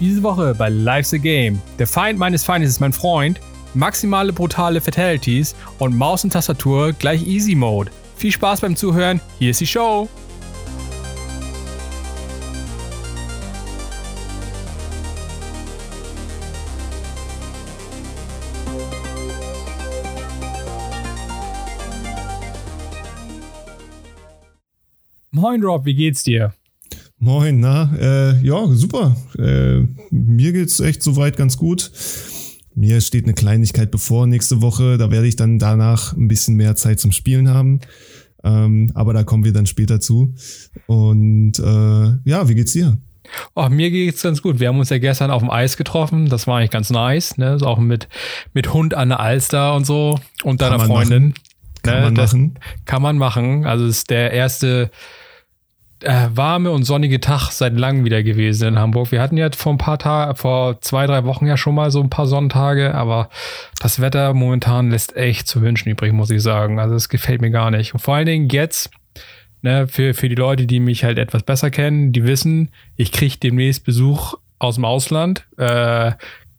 Diese Woche bei Life's a Game. Der Feind meines Feindes ist mein Freund. Maximale brutale Fatalities und Maus und Tastatur gleich Easy Mode. Viel Spaß beim Zuhören. Hier ist die Show. Moin Rob, wie geht's dir? Moin, na, äh, ja, super. Äh, mir geht's echt soweit ganz gut. Mir steht eine Kleinigkeit bevor nächste Woche. Da werde ich dann danach ein bisschen mehr Zeit zum Spielen haben. Ähm, aber da kommen wir dann später zu. Und äh, ja, wie geht's dir? Oh, mir geht's ganz gut. Wir haben uns ja gestern auf dem Eis getroffen. Das war eigentlich ganz nice. Ne? auch mit, mit Hund an der Alster und so und deiner Freundin. Machen. Kann ne? man machen. Kann man machen. Also es ist der erste äh, warme und sonnige Tag seit langem wieder gewesen in Hamburg. Wir hatten ja vor ein paar Tagen, vor zwei, drei Wochen ja schon mal so ein paar Sonntage, aber das Wetter momentan lässt echt zu wünschen übrig, muss ich sagen. Also es gefällt mir gar nicht. Und vor allen Dingen jetzt, ne, für, für die Leute, die mich halt etwas besser kennen, die wissen, ich kriege demnächst Besuch aus dem Ausland. Äh,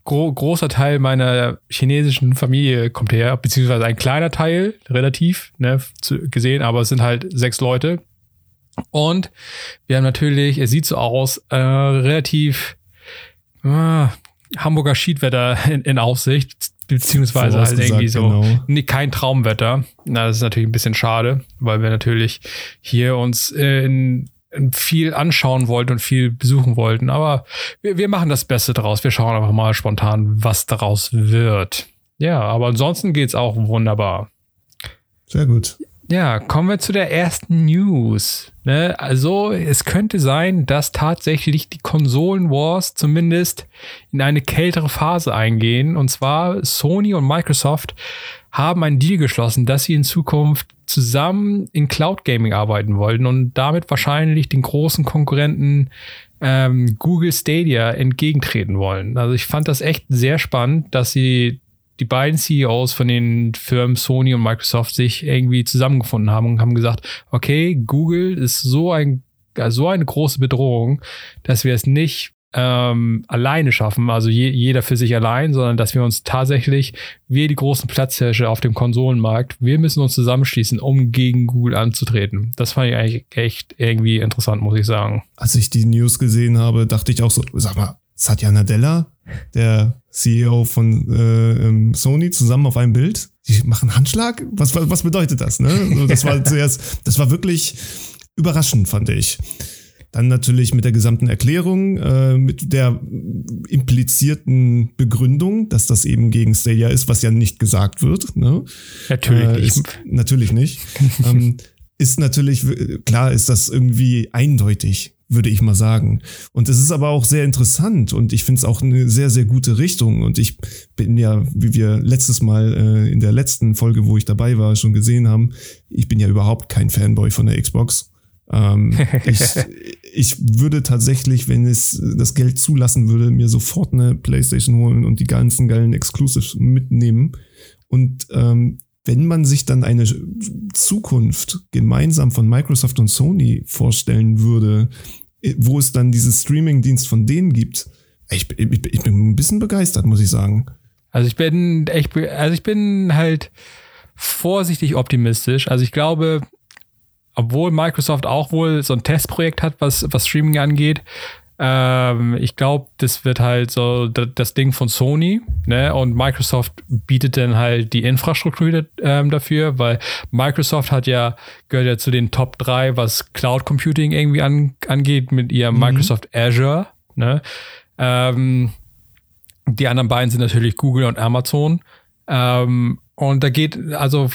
gro großer Teil meiner chinesischen Familie kommt her, beziehungsweise ein kleiner Teil, relativ, ne, zu, gesehen, aber es sind halt sechs Leute und wir haben natürlich, es sieht so aus, äh, relativ äh, Hamburger Schiedwetter in, in Aussicht, beziehungsweise halt irgendwie so genau. nee, kein Traumwetter. Na, das ist natürlich ein bisschen schade, weil wir natürlich hier uns in, in viel anschauen wollten und viel besuchen wollten. Aber wir, wir machen das Beste draus. Wir schauen einfach mal spontan, was daraus wird. Ja, aber ansonsten geht's auch wunderbar. Sehr gut. Ja, kommen wir zu der ersten News. Ne? Also, es könnte sein, dass tatsächlich die Konsolen Wars zumindest in eine kältere Phase eingehen. Und zwar Sony und Microsoft haben einen Deal geschlossen, dass sie in Zukunft zusammen in Cloud Gaming arbeiten wollten und damit wahrscheinlich den großen Konkurrenten ähm, Google Stadia entgegentreten wollen. Also ich fand das echt sehr spannend, dass sie die beiden CEOs von den Firmen Sony und Microsoft sich irgendwie zusammengefunden haben und haben gesagt, okay, Google ist so ein so eine große Bedrohung, dass wir es nicht ähm, alleine schaffen, also je, jeder für sich allein, sondern dass wir uns tatsächlich, wir die großen Platzhirsche auf dem Konsolenmarkt, wir müssen uns zusammenschließen, um gegen Google anzutreten. Das fand ich eigentlich echt irgendwie interessant, muss ich sagen. Als ich die News gesehen habe, dachte ich auch so, sag mal, Satya Nadella, der CEO von äh, ähm, Sony, zusammen auf einem Bild. Die machen Handschlag? Was, was, was bedeutet das? Ne? das war zuerst, das war wirklich überraschend, fand ich. Dann natürlich mit der gesamten Erklärung, äh, mit der implizierten Begründung, dass das eben gegen Stadia ist, was ja nicht gesagt wird. Ne? Natürlich äh, ist, nicht. Natürlich nicht. ähm, ist natürlich, klar ist das irgendwie eindeutig würde ich mal sagen. Und es ist aber auch sehr interessant und ich finde es auch eine sehr, sehr gute Richtung. Und ich bin ja, wie wir letztes Mal äh, in der letzten Folge, wo ich dabei war, schon gesehen haben, ich bin ja überhaupt kein Fanboy von der Xbox. Ähm, ich, ich würde tatsächlich, wenn es das Geld zulassen würde, mir sofort eine PlayStation holen und die ganzen geilen Exclusives mitnehmen. Und ähm, wenn man sich dann eine Zukunft gemeinsam von Microsoft und Sony vorstellen würde, wo es dann diesen Streaming-Dienst von denen gibt, ich, ich, ich, bin ein bisschen begeistert, muss ich sagen. Also ich bin echt, also ich bin halt vorsichtig optimistisch. Also ich glaube, obwohl Microsoft auch wohl so ein Testprojekt hat, was, was Streaming angeht, ähm, ich glaube, das wird halt so das Ding von Sony, ne? Und Microsoft bietet dann halt die Infrastruktur ähm, dafür, weil Microsoft hat ja, gehört ja zu den Top 3, was Cloud Computing irgendwie an, angeht, mit ihrem mhm. Microsoft Azure, ne? Ähm, die anderen beiden sind natürlich Google und Amazon. Ähm, und da geht, also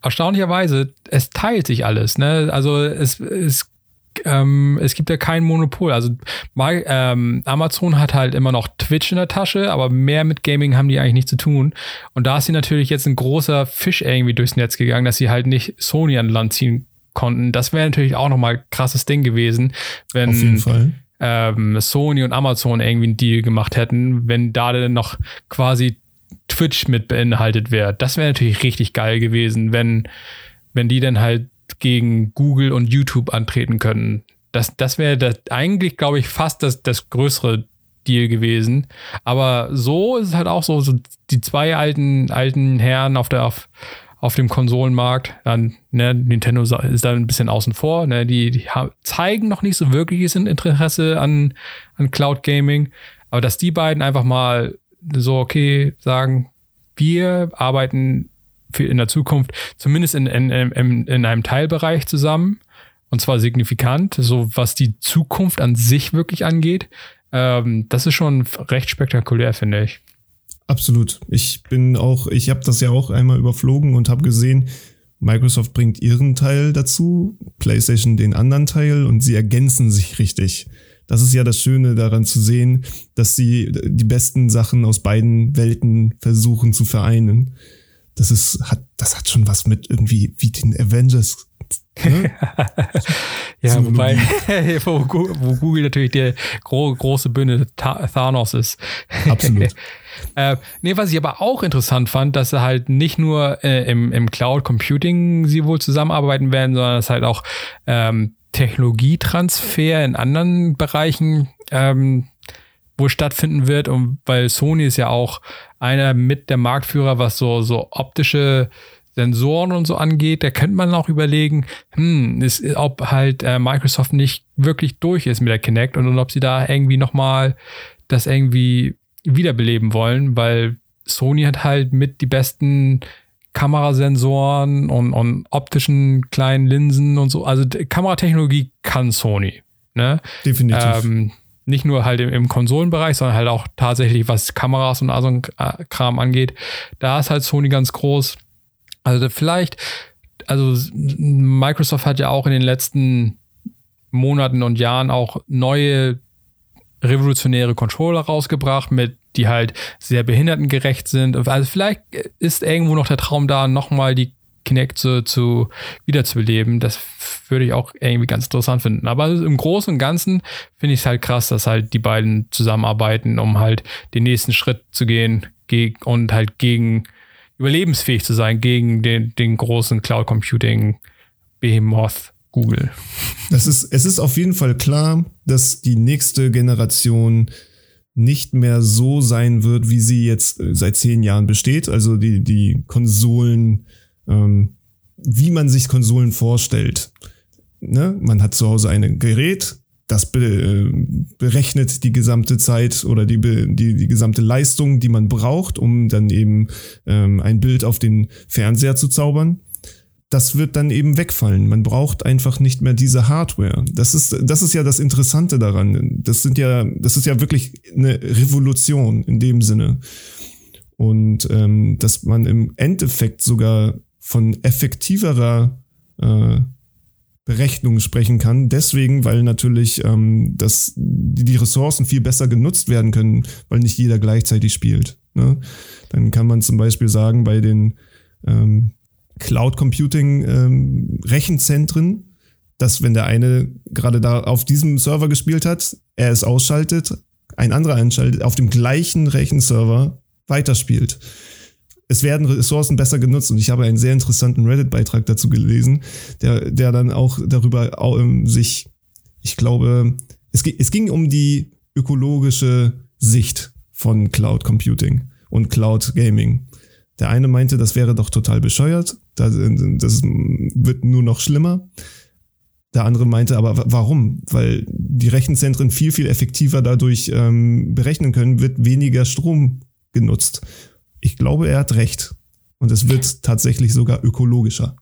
erstaunlicherweise, es teilt sich alles. Ne? Also es, es ähm, es gibt ja kein Monopol. Also ähm, Amazon hat halt immer noch Twitch in der Tasche, aber mehr mit Gaming haben die eigentlich nicht zu tun. Und da ist sie natürlich jetzt ein großer Fisch irgendwie durchs Netz gegangen, dass sie halt nicht Sony an Land ziehen konnten. Das wäre natürlich auch nochmal ein krasses Ding gewesen, wenn Auf jeden Fall. Ähm, Sony und Amazon irgendwie einen Deal gemacht hätten, wenn da dann noch quasi Twitch mit beinhaltet wäre. Das wäre natürlich richtig geil gewesen, wenn, wenn die dann halt gegen Google und YouTube antreten können. Das, das wäre eigentlich, glaube ich, fast das, das größere Deal gewesen. Aber so ist es halt auch so, so die zwei alten, alten Herren auf der, auf, auf dem Konsolenmarkt. Dann, ne, Nintendo ist da ein bisschen außen vor. Ne, die, die zeigen noch nicht so wirkliches Interesse an, an Cloud Gaming. Aber dass die beiden einfach mal so, okay, sagen, wir arbeiten in der Zukunft zumindest in, in, in, in einem Teilbereich zusammen. Und zwar signifikant, so was die Zukunft an sich wirklich angeht. Ähm, das ist schon recht spektakulär, finde ich. Absolut. Ich bin auch, ich habe das ja auch einmal überflogen und habe gesehen, Microsoft bringt ihren Teil dazu, PlayStation den anderen Teil und sie ergänzen sich richtig. Das ist ja das Schöne daran zu sehen, dass sie die besten Sachen aus beiden Welten versuchen zu vereinen. Das ist, hat, das hat schon was mit irgendwie wie den Avengers Ne? ja, wobei, wo, wo, Google natürlich der gro große Bühne Thanos ist. Absolut. äh, nee, was ich aber auch interessant fand, dass sie halt nicht nur äh, im, im Cloud Computing sie wohl zusammenarbeiten werden, sondern dass halt auch ähm, Technologietransfer in anderen Bereichen ähm, wohl stattfinden wird. Und weil Sony ist ja auch einer mit der Marktführer, was so, so optische Sensoren und so angeht, da könnte man auch überlegen, hm, ist, ob halt äh, Microsoft nicht wirklich durch ist mit der Kinect und, und ob sie da irgendwie nochmal das irgendwie wiederbeleben wollen, weil Sony hat halt mit die besten Kamerasensoren und, und optischen kleinen Linsen und so. Also Kameratechnologie kann Sony. Ne? Definitiv. Ähm, nicht nur halt im, im, Konsolenbereich, sondern halt auch tatsächlich, was Kameras und so äh, Kram angeht. Da ist halt Sony ganz groß. Also vielleicht, also Microsoft hat ja auch in den letzten Monaten und Jahren auch neue revolutionäre Controller rausgebracht, mit die halt sehr behindertengerecht sind. Also vielleicht ist irgendwo noch der Traum da, nochmal die Kinect zu, zu wiederzubeleben. Das würde ich auch irgendwie ganz interessant finden. Aber im Großen und Ganzen finde ich es halt krass, dass halt die beiden zusammenarbeiten, um halt den nächsten Schritt zu gehen und halt gegen überlebensfähig zu sein gegen den, den großen Cloud Computing Behemoth Google. Das ist, es ist auf jeden Fall klar, dass die nächste Generation nicht mehr so sein wird, wie sie jetzt äh, seit zehn Jahren besteht. Also die, die Konsolen, ähm, wie man sich Konsolen vorstellt. Ne? Man hat zu Hause ein Gerät, das be, äh, berechnet die gesamte Zeit oder die, die, die gesamte Leistung, die man braucht, um dann eben ähm, ein Bild auf den Fernseher zu zaubern. Das wird dann eben wegfallen. Man braucht einfach nicht mehr diese Hardware. Das ist, das ist ja das Interessante daran. Das sind ja, das ist ja wirklich eine Revolution in dem Sinne. Und ähm, dass man im Endeffekt sogar von effektiverer äh, Berechnungen sprechen kann. Deswegen, weil natürlich ähm, das, die Ressourcen viel besser genutzt werden können, weil nicht jeder gleichzeitig spielt. Ne? Dann kann man zum Beispiel sagen, bei den ähm, Cloud Computing ähm, Rechenzentren, dass wenn der eine gerade da auf diesem Server gespielt hat, er es ausschaltet, ein anderer einschaltet, auf dem gleichen Rechenserver weiterspielt es werden Ressourcen besser genutzt und ich habe einen sehr interessanten Reddit-Beitrag dazu gelesen, der, der dann auch darüber auch, ähm, sich, ich glaube, es, es ging um die ökologische Sicht von Cloud Computing und Cloud Gaming. Der eine meinte, das wäre doch total bescheuert, das, das wird nur noch schlimmer. Der andere meinte aber, warum? Weil die Rechenzentren viel, viel effektiver dadurch ähm, berechnen können, wird weniger Strom genutzt ich glaube, er hat recht. Und es wird tatsächlich sogar ökologischer.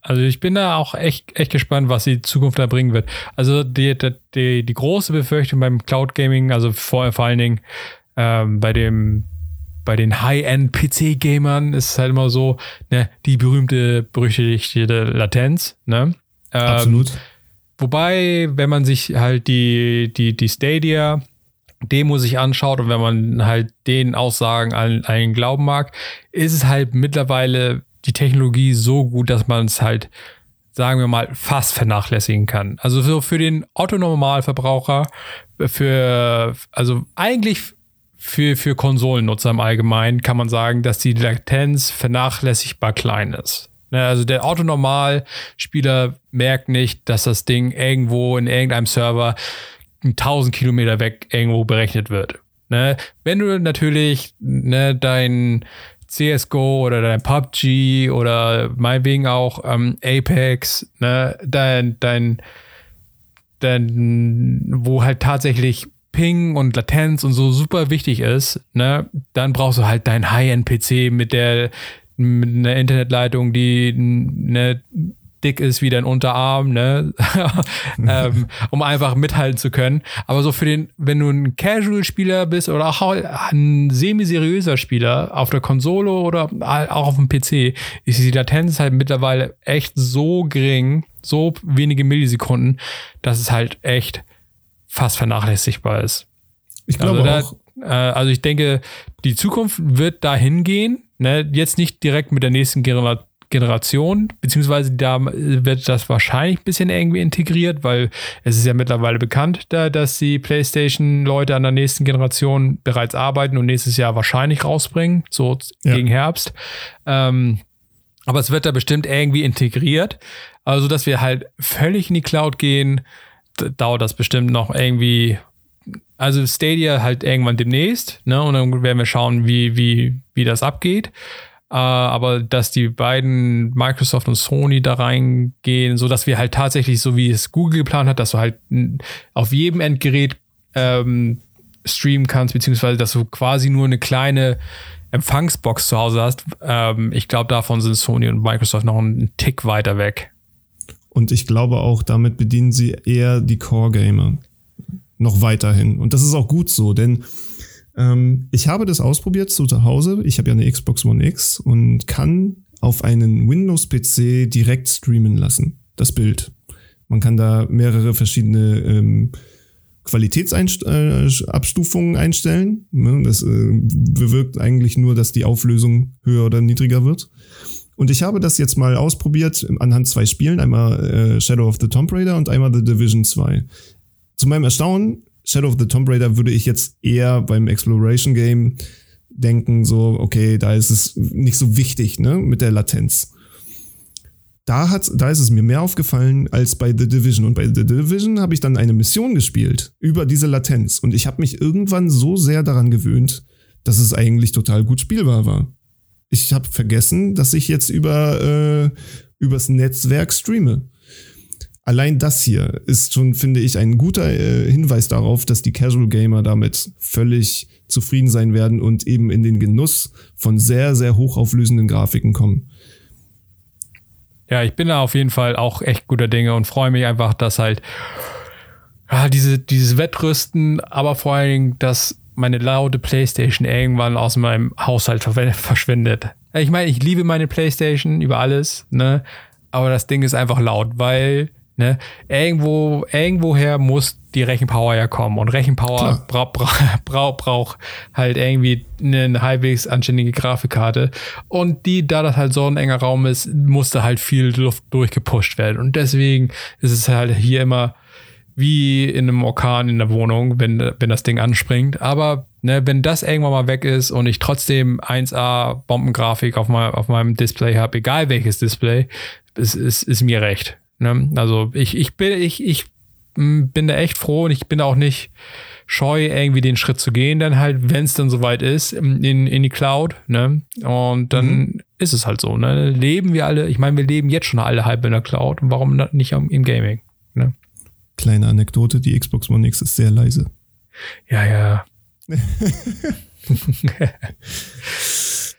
Also ich bin da auch echt, echt gespannt, was die Zukunft da bringen wird. Also die, die, die große Befürchtung beim Cloud Gaming, also vor, vor allen Dingen ähm, bei dem bei den High-End-PC-Gamern ist es halt immer so, ne, die berühmte, berüchtigte Latenz, ne? Ähm, Absolut. Wobei, wenn man sich halt die, die, die Stadia Demo sich anschaut und wenn man halt den Aussagen allen, allen glauben mag, ist es halt mittlerweile die Technologie so gut, dass man es halt, sagen wir mal, fast vernachlässigen kann. Also so für den Otto-Normalverbraucher, für, also eigentlich für, für Konsolennutzer im Allgemeinen kann man sagen, dass die Latenz vernachlässigbar klein ist. Ne, also der Autonormalspieler merkt nicht, dass das Ding irgendwo in irgendeinem Server 1000 Kilometer weg irgendwo berechnet wird. Ne? Wenn du natürlich ne, dein CSGO oder dein PUBG oder meinetwegen auch ähm, Apex, ne, dein, dein, dein, wo halt tatsächlich Ping und Latenz und so super wichtig ist, ne, dann brauchst du halt deinen High-End-PC mit der mit einer Internetleitung, die ne, dick ist wie dein Unterarm, ne? ähm, um einfach mithalten zu können. Aber so für den, wenn du ein Casual-Spieler bist oder auch ein semi-seriöser Spieler auf der Konsole oder auch auf dem PC, ist die Latenz halt mittlerweile echt so gering, so wenige Millisekunden, dass es halt echt fast vernachlässigbar ist. Ich glaube also da, auch. Äh, also ich denke, die Zukunft wird dahin gehen. Ne? Jetzt nicht direkt mit der nächsten Generation Generation, beziehungsweise da wird das wahrscheinlich ein bisschen irgendwie integriert, weil es ist ja mittlerweile bekannt, da, dass die PlayStation-Leute an der nächsten Generation bereits arbeiten und nächstes Jahr wahrscheinlich rausbringen, so ja. gegen Herbst. Ähm, aber es wird da bestimmt irgendwie integriert. Also, dass wir halt völlig in die Cloud gehen, dauert das bestimmt noch irgendwie. Also Stadia halt irgendwann demnächst, ne? Und dann werden wir schauen, wie, wie, wie das abgeht. Uh, aber dass die beiden Microsoft und Sony da reingehen, so dass wir halt tatsächlich, so wie es Google geplant hat, dass du halt auf jedem Endgerät ähm, streamen kannst, beziehungsweise dass du quasi nur eine kleine Empfangsbox zu Hause hast. Ähm, ich glaube, davon sind Sony und Microsoft noch einen Tick weiter weg. Und ich glaube auch, damit bedienen sie eher die Core-Gamer noch weiterhin. Und das ist auch gut so, denn ähm, ich habe das ausprobiert zu Hause. Ich habe ja eine Xbox One X und kann auf einen Windows-PC direkt streamen lassen, das Bild. Man kann da mehrere verschiedene ähm, Qualitätsabstufungen einstellen. Ne, das äh, bewirkt eigentlich nur, dass die Auflösung höher oder niedriger wird. Und ich habe das jetzt mal ausprobiert anhand zwei Spielen, einmal äh, Shadow of the Tomb Raider und einmal The Division 2. Zu meinem Erstaunen Shadow of the Tomb Raider würde ich jetzt eher beim Exploration Game denken, so, okay, da ist es nicht so wichtig, ne, mit der Latenz. Da, hat, da ist es mir mehr aufgefallen als bei The Division. Und bei The Division habe ich dann eine Mission gespielt über diese Latenz. Und ich habe mich irgendwann so sehr daran gewöhnt, dass es eigentlich total gut spielbar war. Ich habe vergessen, dass ich jetzt über äh, übers Netzwerk streame. Allein das hier ist schon, finde ich, ein guter äh, Hinweis darauf, dass die Casual Gamer damit völlig zufrieden sein werden und eben in den Genuss von sehr, sehr hochauflösenden Grafiken kommen. Ja, ich bin da auf jeden Fall auch echt guter Dinge und freue mich einfach, dass halt ja, diese, dieses Wettrüsten, aber vor allen Dingen, dass meine laute Playstation irgendwann aus meinem Haushalt verschwindet. Ich meine, ich liebe meine Playstation über alles, ne? Aber das Ding ist einfach laut, weil Ne? Irgendwo, irgendwoher muss die Rechenpower ja kommen. Und Rechenpower braucht bra bra braucht halt irgendwie eine halbwegs anständige Grafikkarte. Und die, da das halt so ein enger Raum ist, musste halt viel Luft durchgepusht werden. Und deswegen ist es halt hier immer wie in einem Orkan in der Wohnung, wenn, wenn das Ding anspringt. Aber ne, wenn das irgendwann mal weg ist und ich trotzdem 1A Bombengrafik auf, mein, auf meinem Display habe, egal welches Display, ist, ist, ist mir recht. Ne? Also ich, ich bin, ich, ich mm, bin da echt froh und ich bin auch nicht scheu, irgendwie den Schritt zu gehen, dann halt, wenn es dann soweit ist, in, in die Cloud, ne? Und dann mhm. ist es halt so, ne? Leben wir alle, ich meine, wir leben jetzt schon alle halb in der Cloud und warum nicht im Gaming, ne? Kleine Anekdote, die Xbox One X ist sehr leise. Ja, ja.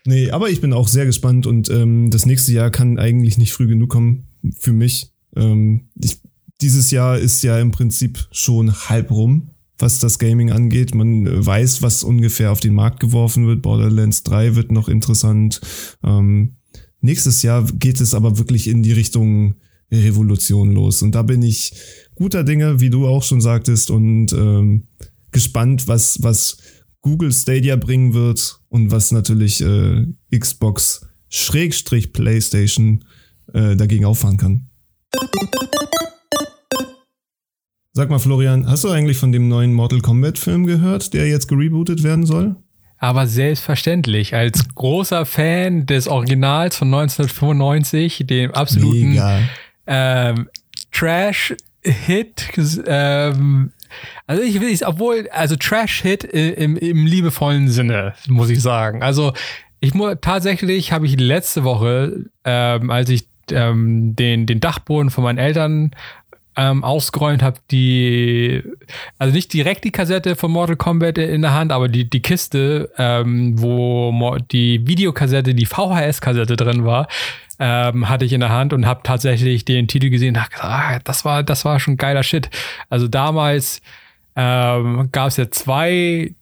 nee, aber ich bin auch sehr gespannt und ähm, das nächste Jahr kann eigentlich nicht früh genug kommen für mich. Ähm, ich, dieses Jahr ist ja im Prinzip schon halb rum, was das Gaming angeht. Man weiß, was ungefähr auf den Markt geworfen wird. Borderlands 3 wird noch interessant. Ähm, nächstes Jahr geht es aber wirklich in die Richtung Revolution los. Und da bin ich guter Dinge, wie du auch schon sagtest, und ähm, gespannt, was, was Google Stadia bringen wird und was natürlich äh, Xbox Schrägstrich PlayStation äh, dagegen auffahren kann. Sag mal, Florian, hast du eigentlich von dem neuen Mortal Kombat Film gehört, der jetzt gerebootet werden soll? Aber selbstverständlich, als großer Fan des Originals von 1995, dem absoluten ähm, Trash Hit, ähm, also ich will es, obwohl, also Trash-Hit im, im liebevollen Sinne, muss ich sagen. Also ich muss tatsächlich habe ich letzte Woche, ähm, als ich ähm, den, den Dachboden von meinen Eltern ähm, ausgeräumt habe, die, also nicht direkt die Kassette von Mortal Kombat in der Hand, aber die, die Kiste, ähm, wo die Videokassette, die VHS-Kassette drin war, ähm, hatte ich in der Hand und habe tatsächlich den Titel gesehen und dachte, ah, das war, das war schon geiler Shit. Also damals ähm, gab es ja zwei,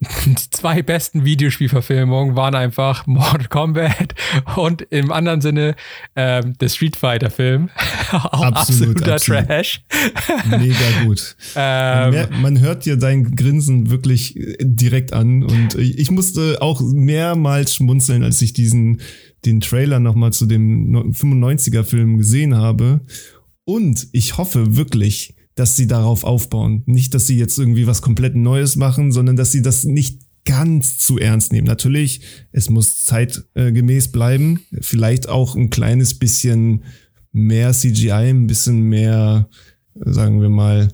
die zwei besten Videospielverfilmungen waren einfach Mortal Kombat und im anderen Sinne ähm, der Street Fighter Film. Auch absolut, absoluter absolut. Trash. Mega gut. Ähm, man, man, hört dir dein Grinsen wirklich äh, direkt an und ich musste auch mehrmals schmunzeln, als ich diesen den Trailer nochmal zu dem 95er Film gesehen habe. Und ich hoffe wirklich, dass sie darauf aufbauen. Nicht, dass sie jetzt irgendwie was komplett Neues machen, sondern dass sie das nicht ganz zu ernst nehmen. Natürlich, es muss zeitgemäß bleiben. Vielleicht auch ein kleines bisschen mehr CGI, ein bisschen mehr, sagen wir mal,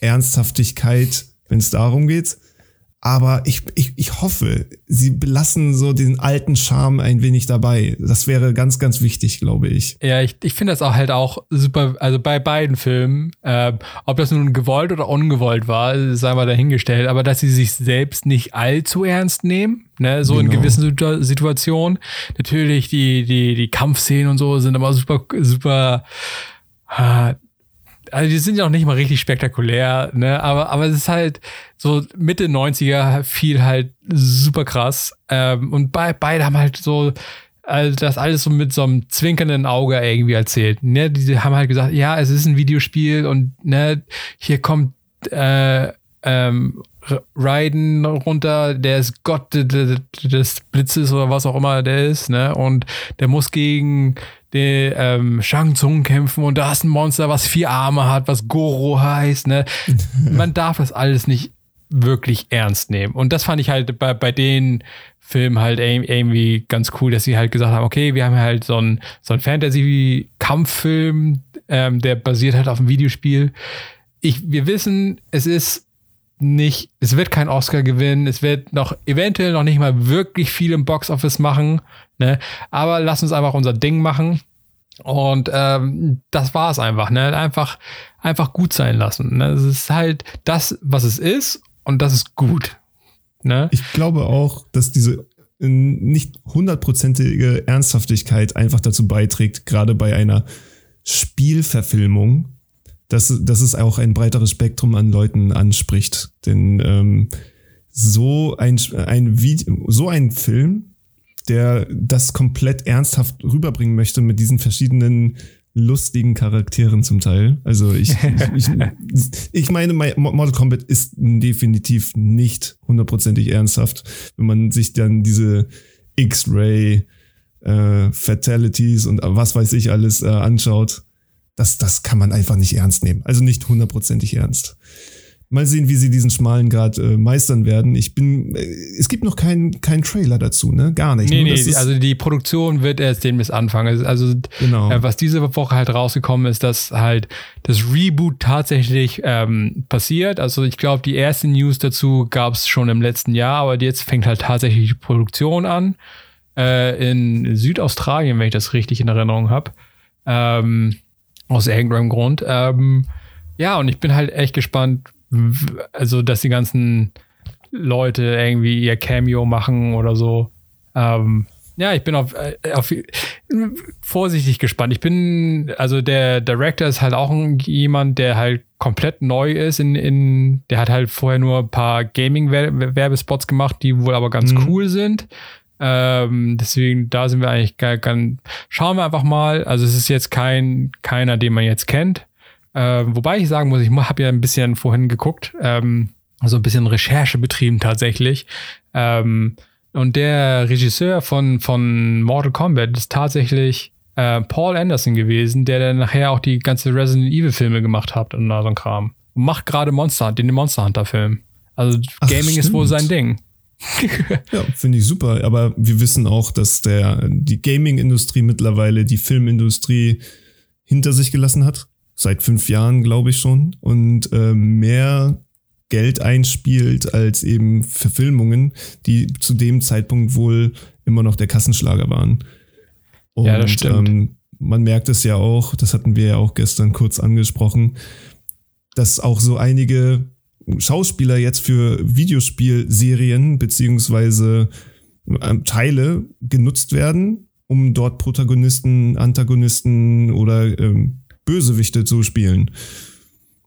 Ernsthaftigkeit, wenn es darum geht. Aber ich, ich, ich hoffe, sie belassen so den alten Charme ein wenig dabei. Das wäre ganz, ganz wichtig, glaube ich. Ja, ich, ich finde das auch halt auch super, also bei beiden Filmen, äh, ob das nun gewollt oder ungewollt war, sei mal dahingestellt, aber dass sie sich selbst nicht allzu ernst nehmen, ne, so genau. in gewissen Situationen. Natürlich die, die, die Kampfszenen und so sind immer super, super, äh, also die sind ja auch nicht mal richtig spektakulär, ne? Aber, aber es ist halt so Mitte 90er viel halt super krass. Ähm, und bei, beide haben halt so also das alles so mit so einem zwinkernden Auge irgendwie erzählt. Ne? Die haben halt gesagt, ja, es ist ein Videospiel und ne, hier kommt äh, ähm, Raiden runter, der ist Gott des Blitzes oder was auch immer der ist, ne? Und der muss gegen den ähm, Shang Tsung kämpfen und da ist ein Monster, was vier Arme hat, was Goro heißt, ne? Man darf das alles nicht wirklich ernst nehmen. Und das fand ich halt bei, bei den Filmen halt irgendwie ganz cool, dass sie halt gesagt haben, okay, wir haben halt so ein, so ein Fantasy-Kampffilm, ähm, der basiert halt auf einem Videospiel. Ich, wir wissen, es ist nicht, es wird kein Oscar gewinnen, es wird noch eventuell noch nicht mal wirklich viel im Boxoffice machen, ne? Aber lass uns einfach unser Ding machen. Und ähm, das war es einfach, ne? Einfach, einfach gut sein lassen. Ne? Es ist halt das, was es ist, und das ist gut. Ne? Ich glaube auch, dass diese äh, nicht hundertprozentige Ernsthaftigkeit einfach dazu beiträgt, gerade bei einer Spielverfilmung, dass, dass es auch ein breiteres Spektrum an Leuten anspricht. Denn ähm, so ein, ein Video, so ein Film, der das komplett ernsthaft rüberbringen möchte mit diesen verschiedenen lustigen Charakteren zum Teil. Also ich, ich, ich meine, Mortal Kombat ist definitiv nicht hundertprozentig ernsthaft, wenn man sich dann diese X-Ray äh, Fatalities und was weiß ich alles äh, anschaut. Das, das kann man einfach nicht ernst nehmen. Also nicht hundertprozentig ernst. Mal sehen, wie sie diesen schmalen Grad äh, meistern werden. Ich bin, äh, es gibt noch keinen kein Trailer dazu, ne? Gar nicht. Nee, nee, also die Produktion wird erst den bis anfangen. Also, genau. äh, was diese Woche halt rausgekommen ist, dass halt das Reboot tatsächlich ähm, passiert. Also ich glaube, die erste News dazu gab es schon im letzten Jahr, aber jetzt fängt halt tatsächlich die Produktion an. Äh, in Südaustralien, wenn ich das richtig in Erinnerung habe. Ähm, aus irgendeinem Grund. Ähm, ja, und ich bin halt echt gespannt, also dass die ganzen Leute irgendwie ihr Cameo machen oder so. Ähm, ja, ich bin auf, äh, auf vorsichtig gespannt. Ich bin, also der Director ist halt auch jemand, der halt komplett neu ist in, in der hat halt vorher nur ein paar Gaming-Werbespots gemacht, die wohl aber ganz mhm. cool sind. Ähm, deswegen, da sind wir eigentlich ganz, schauen wir einfach mal. Also es ist jetzt kein, keiner, den man jetzt kennt. Äh, wobei ich sagen muss, ich habe ja ein bisschen vorhin geguckt, ähm, also ein bisschen Recherche betrieben tatsächlich. Ähm, und der Regisseur von, von Mortal Kombat ist tatsächlich äh, Paul Anderson gewesen, der dann nachher auch die ganze Resident Evil Filme gemacht hat und so ein Kram. Macht gerade Monster, den Monster Hunter Film. Also Ach, Gaming stimmt. ist wohl sein Ding. Ja, finde ich super. Aber wir wissen auch, dass der, die Gaming-Industrie mittlerweile die Filmindustrie hinter sich gelassen hat. seit fünf Jahren, glaube ich schon, und äh, mehr Geld einspielt als eben Verfilmungen, die zu dem Zeitpunkt wohl immer noch der Kassenschlager waren. Und, ja, das stimmt. Ähm, man merkt es ja auch, das hatten wir ja auch gestern kurz angesprochen, dass auch so einige Schauspieler jetzt für Videospielserien beziehungsweise ähm, Teile genutzt werden, um dort Protagonisten, Antagonisten oder ähm, Bösewichte zu spielen.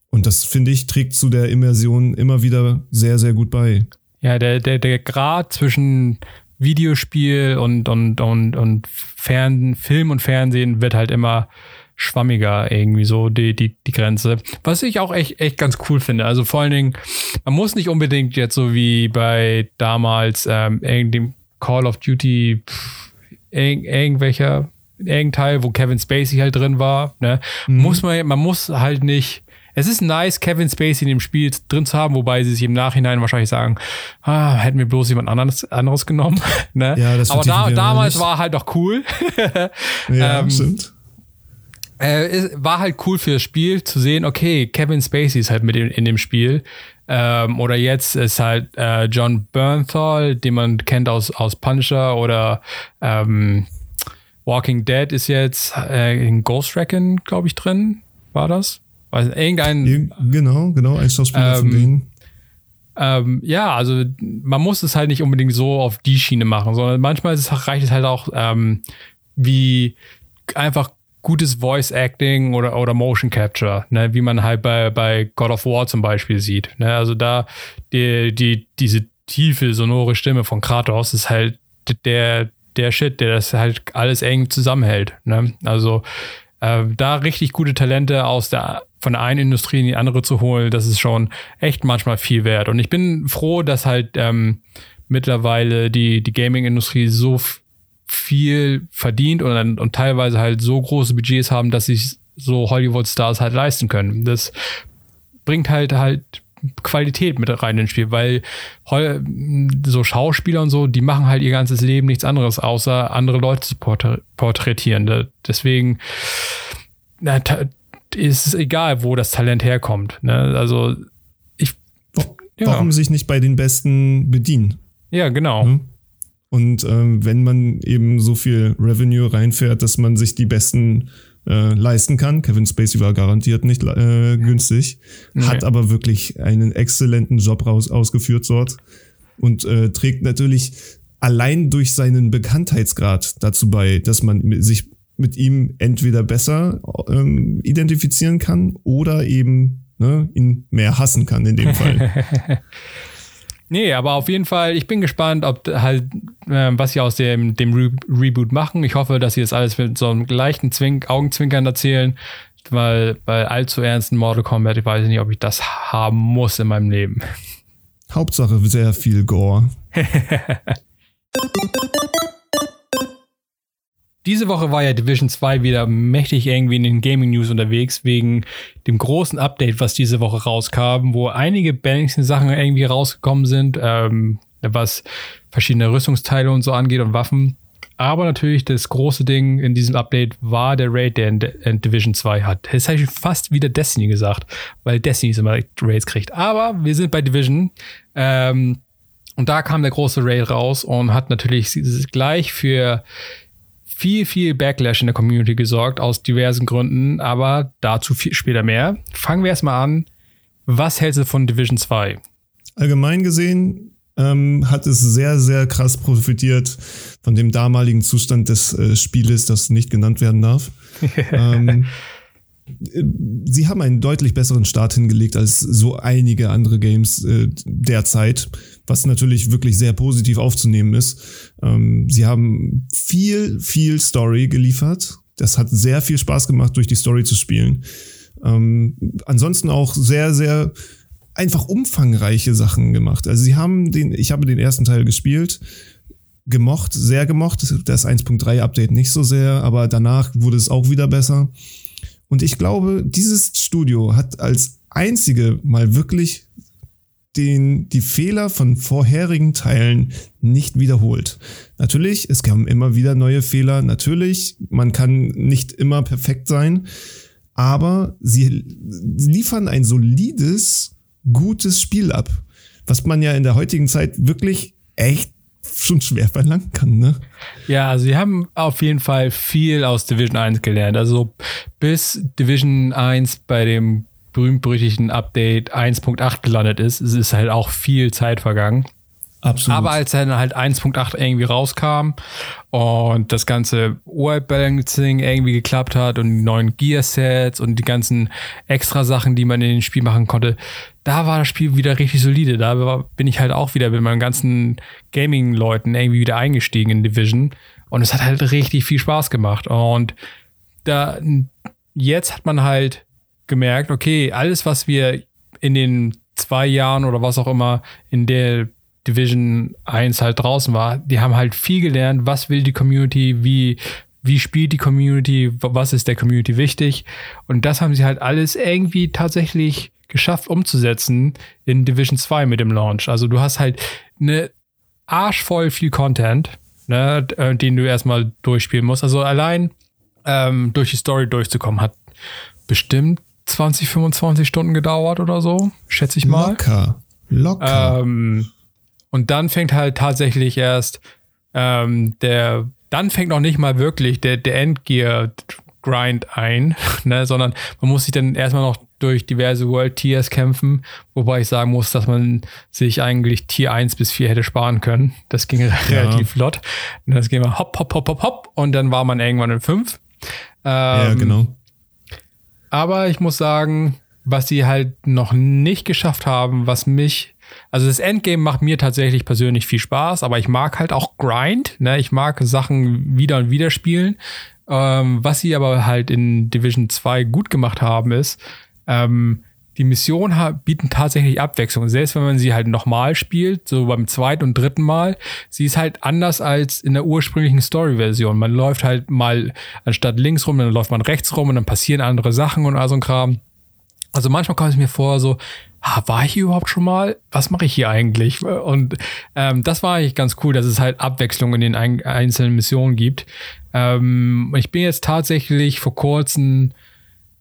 Und das, finde ich, trägt zu der Immersion immer wieder sehr, sehr gut bei. Ja, der, der, der Grad zwischen Videospiel und, und, und, und Fern, Film und Fernsehen wird halt immer schwammiger irgendwie so die, die, die Grenze. Was ich auch echt, echt ganz cool finde. Also vor allen Dingen, man muss nicht unbedingt jetzt so wie bei damals ähm, dem Call of Duty pff, irg irgendwelcher irgendein Teil, wo Kevin Spacey halt drin war, ne? Mhm. Muss man, man muss halt nicht es ist nice, Kevin Spacey in dem Spiel drin zu haben, wobei sie sich im Nachhinein wahrscheinlich sagen, ah, hätten wir bloß jemand anderes, anderes genommen. ne? ja, das Aber da, damals war halt doch cool. ja, ähm, stimmt. Äh, war halt cool für das Spiel zu sehen, okay, Kevin Spacey ist halt mit in, in dem Spiel. Ähm, oder jetzt ist halt äh, John Bernthal, den man kennt aus, aus Punisher oder ähm, Walking Dead ist jetzt äh, in Ghost Recon, glaube ich, drin. War das? Weiß irgendein. Genau, genau, ein Schauspieler ähm, von denen. Ähm, ja, also man muss es halt nicht unbedingt so auf die Schiene machen, sondern manchmal es, reicht es halt auch ähm, wie einfach gutes Voice Acting oder, oder Motion Capture, ne, wie man halt bei, bei God of War zum Beispiel sieht. Ne? Also da die, die, diese tiefe, sonore Stimme von Kratos ist halt der, der Shit, der das halt alles eng zusammenhält. Ne? Also äh, da richtig gute Talente aus der von der einen Industrie in die andere zu holen, das ist schon echt manchmal viel wert. Und ich bin froh, dass halt ähm, mittlerweile die, die Gaming-Industrie so viel verdient und, und teilweise halt so große Budgets haben, dass sich so Hollywood-Stars halt leisten können. Das bringt halt halt Qualität mit rein ins Spiel, weil so Schauspieler und so, die machen halt ihr ganzes Leben nichts anderes, außer andere Leute zu porträtieren. Deswegen na, ist es egal, wo das Talent herkommt. Ne? Also ich. Ja. Warum sich nicht bei den Besten bedienen? Ja, genau. Hm? Und ähm, wenn man eben so viel Revenue reinfährt, dass man sich die Besten äh, leisten kann, Kevin Spacey war garantiert nicht äh, günstig, nee. hat aber wirklich einen exzellenten Job raus, ausgeführt dort und äh, trägt natürlich allein durch seinen Bekanntheitsgrad dazu bei, dass man sich mit ihm entweder besser ähm, identifizieren kann oder eben ne, ihn mehr hassen kann in dem Fall. nee, aber auf jeden Fall, ich bin gespannt, ob halt, äh, was sie aus dem, dem Re Reboot machen. Ich hoffe, dass sie das alles mit so einem leichten Zwink, Augenzwinkern erzählen, weil bei allzu ernsten Mortal Kombat, ich weiß nicht, ob ich das haben muss in meinem Leben. Hauptsache sehr viel Gore. Diese Woche war ja Division 2 wieder mächtig irgendwie in den Gaming News unterwegs, wegen dem großen Update, was diese Woche rauskam, wo einige Balancing-Sachen irgendwie rausgekommen sind, ähm, was verschiedene Rüstungsteile und so angeht und Waffen. Aber natürlich das große Ding in diesem Update war der Raid, der in, in Division 2 hat. Das habe ich fast wieder Destiny gesagt, weil Destiny immer Raids kriegt. Aber wir sind bei Division. Ähm, und da kam der große Raid raus und hat natürlich gleich für viel, viel Backlash in der Community gesorgt, aus diversen Gründen, aber dazu viel später mehr. Fangen wir erstmal an. Was hältst du von Division 2? Allgemein gesehen ähm, hat es sehr, sehr krass profitiert von dem damaligen Zustand des äh, Spieles, das nicht genannt werden darf. ähm, sie haben einen deutlich besseren Start hingelegt als so einige andere Games äh, derzeit, was natürlich wirklich sehr positiv aufzunehmen ist. Ähm, sie haben viel, viel Story geliefert. Das hat sehr viel Spaß gemacht, durch die Story zu spielen. Ähm, ansonsten auch sehr, sehr einfach umfangreiche Sachen gemacht. Also sie haben den, ich habe den ersten Teil gespielt, gemocht, sehr gemocht. Das 1.3 Update nicht so sehr, aber danach wurde es auch wieder besser. Und ich glaube, dieses Studio hat als einzige mal wirklich den, die Fehler von vorherigen Teilen nicht wiederholt. Natürlich, es kamen immer wieder neue Fehler. Natürlich, man kann nicht immer perfekt sein. aber sie liefern ein solides, gutes Spiel ab, was man ja in der heutigen Zeit wirklich echt schon schwer verlangen kann, ne? Ja, sie haben auf jeden Fall viel aus Division 1 gelernt. Also bis Division 1 bei dem berühmt-berüchtigten Update 1.8 gelandet ist, ist halt auch viel Zeit vergangen. Absolut. Aber als dann halt 1.8 irgendwie rauskam und das ganze World Balancing irgendwie geklappt hat und die neuen Gear Sets und die ganzen extra Sachen, die man in dem Spiel machen konnte, da war das Spiel wieder richtig solide. Da bin ich halt auch wieder mit meinen ganzen Gaming-Leuten irgendwie wieder eingestiegen in Division und es hat halt richtig viel Spaß gemacht. Und da jetzt hat man halt gemerkt, okay, alles, was wir in den zwei Jahren oder was auch immer in der Division 1 halt draußen war, die haben halt viel gelernt, was will die Community, wie, wie spielt die Community, was ist der Community wichtig. Und das haben sie halt alles irgendwie tatsächlich geschafft umzusetzen in Division 2 mit dem Launch. Also du hast halt eine arschvoll viel Content, ne, äh, den du erstmal durchspielen musst. Also allein ähm, durch die Story durchzukommen hat bestimmt 20, 25 Stunden gedauert oder so, schätze ich mal. Locker. Locker. Ähm, und dann fängt halt tatsächlich erst ähm, der, dann fängt noch nicht mal wirklich der, der Endgear-Grind ein, ne, sondern man muss sich dann erstmal noch durch diverse World Tiers kämpfen, wobei ich sagen muss, dass man sich eigentlich Tier 1 bis 4 hätte sparen können. Das ging ja. relativ flott. Und das ging mal hopp, hopp, hopp, hopp, hopp und dann war man irgendwann in 5. Ähm, ja, genau. Aber ich muss sagen, was sie halt noch nicht geschafft haben, was mich also das Endgame macht mir tatsächlich persönlich viel Spaß, aber ich mag halt auch Grind. Ne? Ich mag Sachen wieder und wieder spielen. Ähm, was sie aber halt in Division 2 gut gemacht haben, ist, ähm, die Missionen bieten tatsächlich Abwechslung. Selbst wenn man sie halt nochmal spielt, so beim zweiten und dritten Mal, sie ist halt anders als in der ursprünglichen Story-Version. Man läuft halt mal anstatt links rum, dann läuft man rechts rum und dann passieren andere Sachen und all so ein Kram. Also manchmal kommt es mir vor, so, war ich hier überhaupt schon mal? Was mache ich hier eigentlich? Und ähm, das war eigentlich ganz cool, dass es halt Abwechslung in den ein einzelnen Missionen gibt. Ähm, ich bin jetzt tatsächlich vor kurzem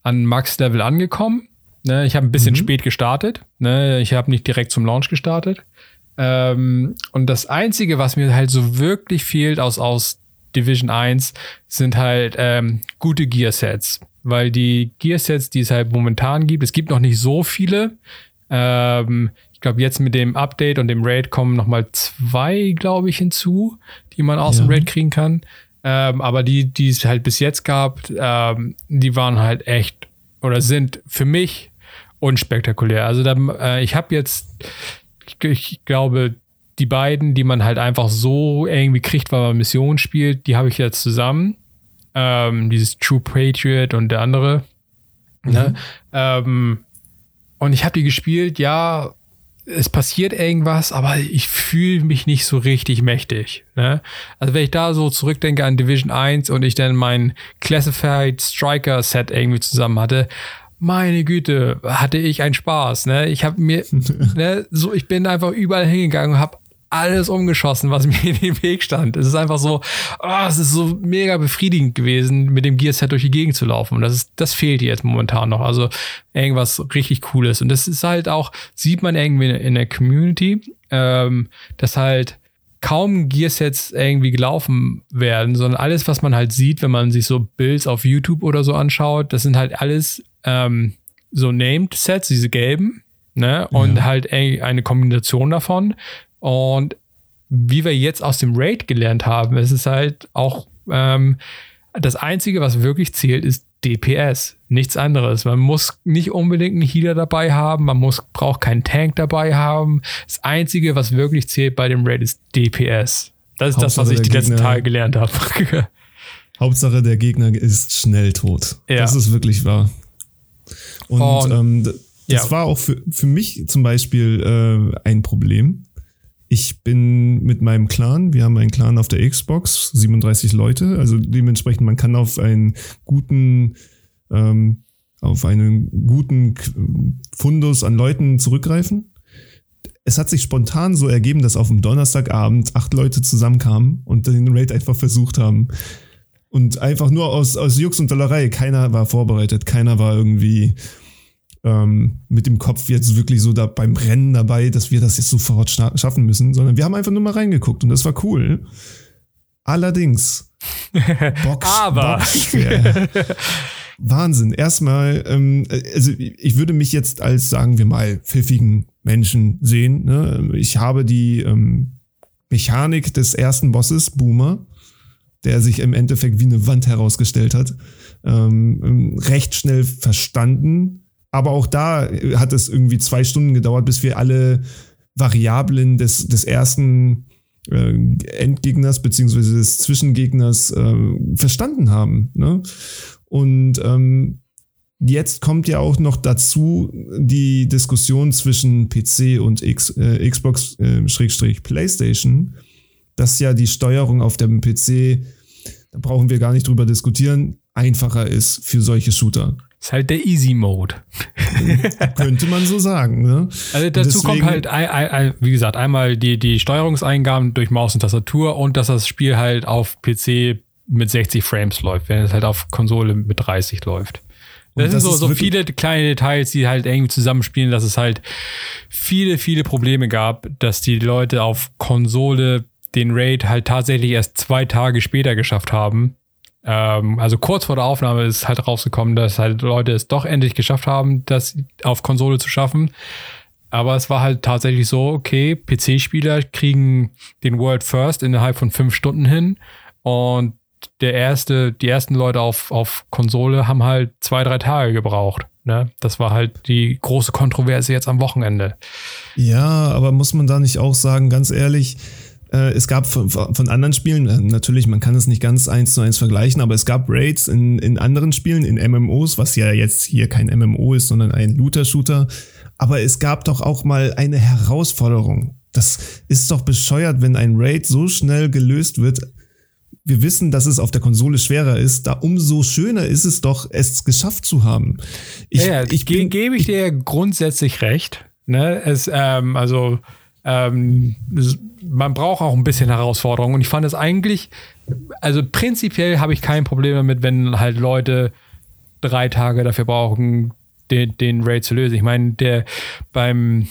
an Max-Level angekommen. Ne, ich habe ein bisschen mhm. spät gestartet. Ne, ich habe nicht direkt zum Launch gestartet. Ähm, und das Einzige, was mir halt so wirklich fehlt aus, aus Division 1, sind halt ähm, gute Gear-Sets. Weil die Gear-Sets, die es halt momentan gibt, es gibt noch nicht so viele. Ähm, ich glaube, jetzt mit dem Update und dem Raid kommen nochmal zwei, glaube ich, hinzu, die man aus ja. dem Raid kriegen kann. Ähm, aber die, die es halt bis jetzt gab, ähm, die waren halt echt oder sind für mich unspektakulär. Also da, äh, ich habe jetzt, ich, ich, glaube, die beiden, die man halt einfach so irgendwie kriegt, weil man Missionen spielt, die habe ich jetzt zusammen. Ähm, dieses True Patriot und der andere. Ne? Mhm. Ne? Und ich habe die gespielt, ja, es passiert irgendwas, aber ich fühle mich nicht so richtig mächtig. Ne? Also wenn ich da so zurückdenke an Division 1 und ich dann mein Classified Striker Set irgendwie zusammen hatte, meine Güte, hatte ich einen Spaß. Ne? Ich habe mir, ne, so, ich bin einfach überall hingegangen und habe alles umgeschossen, was mir in den Weg stand. Es ist einfach so, oh, es ist so mega befriedigend gewesen, mit dem Gearset durch die Gegend zu laufen. Und das ist, das fehlt jetzt momentan noch. Also irgendwas richtig Cooles. Und das ist halt auch, sieht man irgendwie in der Community, ähm, dass halt kaum Gearsets irgendwie gelaufen werden, sondern alles, was man halt sieht, wenn man sich so Builds auf YouTube oder so anschaut, das sind halt alles ähm, so Named Sets, diese gelben, ne? Und ja. halt eine Kombination davon. Und wie wir jetzt aus dem Raid gelernt haben, ist es halt auch ähm, das Einzige, was wirklich zählt, ist DPS. Nichts anderes. Man muss nicht unbedingt einen Healer dabei haben, man muss, braucht keinen Tank dabei haben. Das Einzige, was wirklich zählt bei dem Raid, ist DPS. Das ist Hauptsache das, was ich die Gegner, letzten Tage gelernt habe. Hauptsache, der Gegner ist schnell tot. Ja. Das ist wirklich wahr. Und, Und ähm, das ja. war auch für, für mich zum Beispiel äh, ein Problem ich bin mit meinem Clan, wir haben einen Clan auf der Xbox, 37 Leute, also dementsprechend, man kann auf einen guten, ähm, auf einen guten Fundus an Leuten zurückgreifen. Es hat sich spontan so ergeben, dass auf dem Donnerstagabend acht Leute zusammenkamen und den Raid einfach versucht haben. Und einfach nur aus, aus Jux und Dollerei. Keiner war vorbereitet, keiner war irgendwie ähm, mit dem Kopf jetzt wirklich so da beim Rennen dabei, dass wir das jetzt sofort schaffen müssen, sondern wir haben einfach nur mal reingeguckt und das war cool. Allerdings. Box, Aber. Box Wahnsinn. Erstmal, ähm, also ich würde mich jetzt als, sagen wir mal, pfiffigen Menschen sehen. Ne? Ich habe die ähm, Mechanik des ersten Bosses, Boomer, der sich im Endeffekt wie eine Wand herausgestellt hat, ähm recht schnell verstanden. Aber auch da hat es irgendwie zwei Stunden gedauert, bis wir alle Variablen des, des ersten äh, Endgegners beziehungsweise des Zwischengegners äh, verstanden haben. Ne? Und ähm, jetzt kommt ja auch noch dazu die Diskussion zwischen PC und X, äh, Xbox äh, PlayStation, dass ja die Steuerung auf dem PC, da brauchen wir gar nicht drüber diskutieren, einfacher ist für solche Shooter. Ist halt der Easy Mode. Könnte man so sagen. Ne? Also dazu kommt halt, wie gesagt, einmal die, die Steuerungseingaben durch Maus und Tastatur und dass das Spiel halt auf PC mit 60 Frames läuft, während es halt auf Konsole mit 30 läuft. Das, das sind so, so viele kleine Details, die halt irgendwie zusammenspielen, dass es halt viele, viele Probleme gab, dass die Leute auf Konsole den Raid halt tatsächlich erst zwei Tage später geschafft haben. Ähm, also kurz vor der Aufnahme ist halt rausgekommen, dass halt Leute es doch endlich geschafft haben, das auf Konsole zu schaffen. Aber es war halt tatsächlich so, okay, PC-Spieler kriegen den World First innerhalb von fünf Stunden hin und der erste, die ersten Leute auf, auf Konsole haben halt zwei, drei Tage gebraucht. Ne? Das war halt die große Kontroverse jetzt am Wochenende. Ja, aber muss man da nicht auch sagen, ganz ehrlich, es gab von, von, anderen Spielen, äh, natürlich, man kann es nicht ganz eins zu eins vergleichen, aber es gab Raids in, in anderen Spielen, in MMOs, was ja jetzt hier kein MMO ist, sondern ein Looter-Shooter. Aber es gab doch auch mal eine Herausforderung. Das ist doch bescheuert, wenn ein Raid so schnell gelöst wird wir wissen, dass es auf der Konsole schwerer ist, da umso schöner ist es doch, es geschafft zu haben. Ich, ja, ja, ich ge gebe ich dir grundsätzlich recht. Ne? Es, ähm, also ähm, man braucht auch ein bisschen Herausforderung und ich fand es eigentlich, also prinzipiell habe ich kein Problem damit, wenn halt Leute drei Tage dafür brauchen, den, den Raid zu lösen. Ich meine, der beim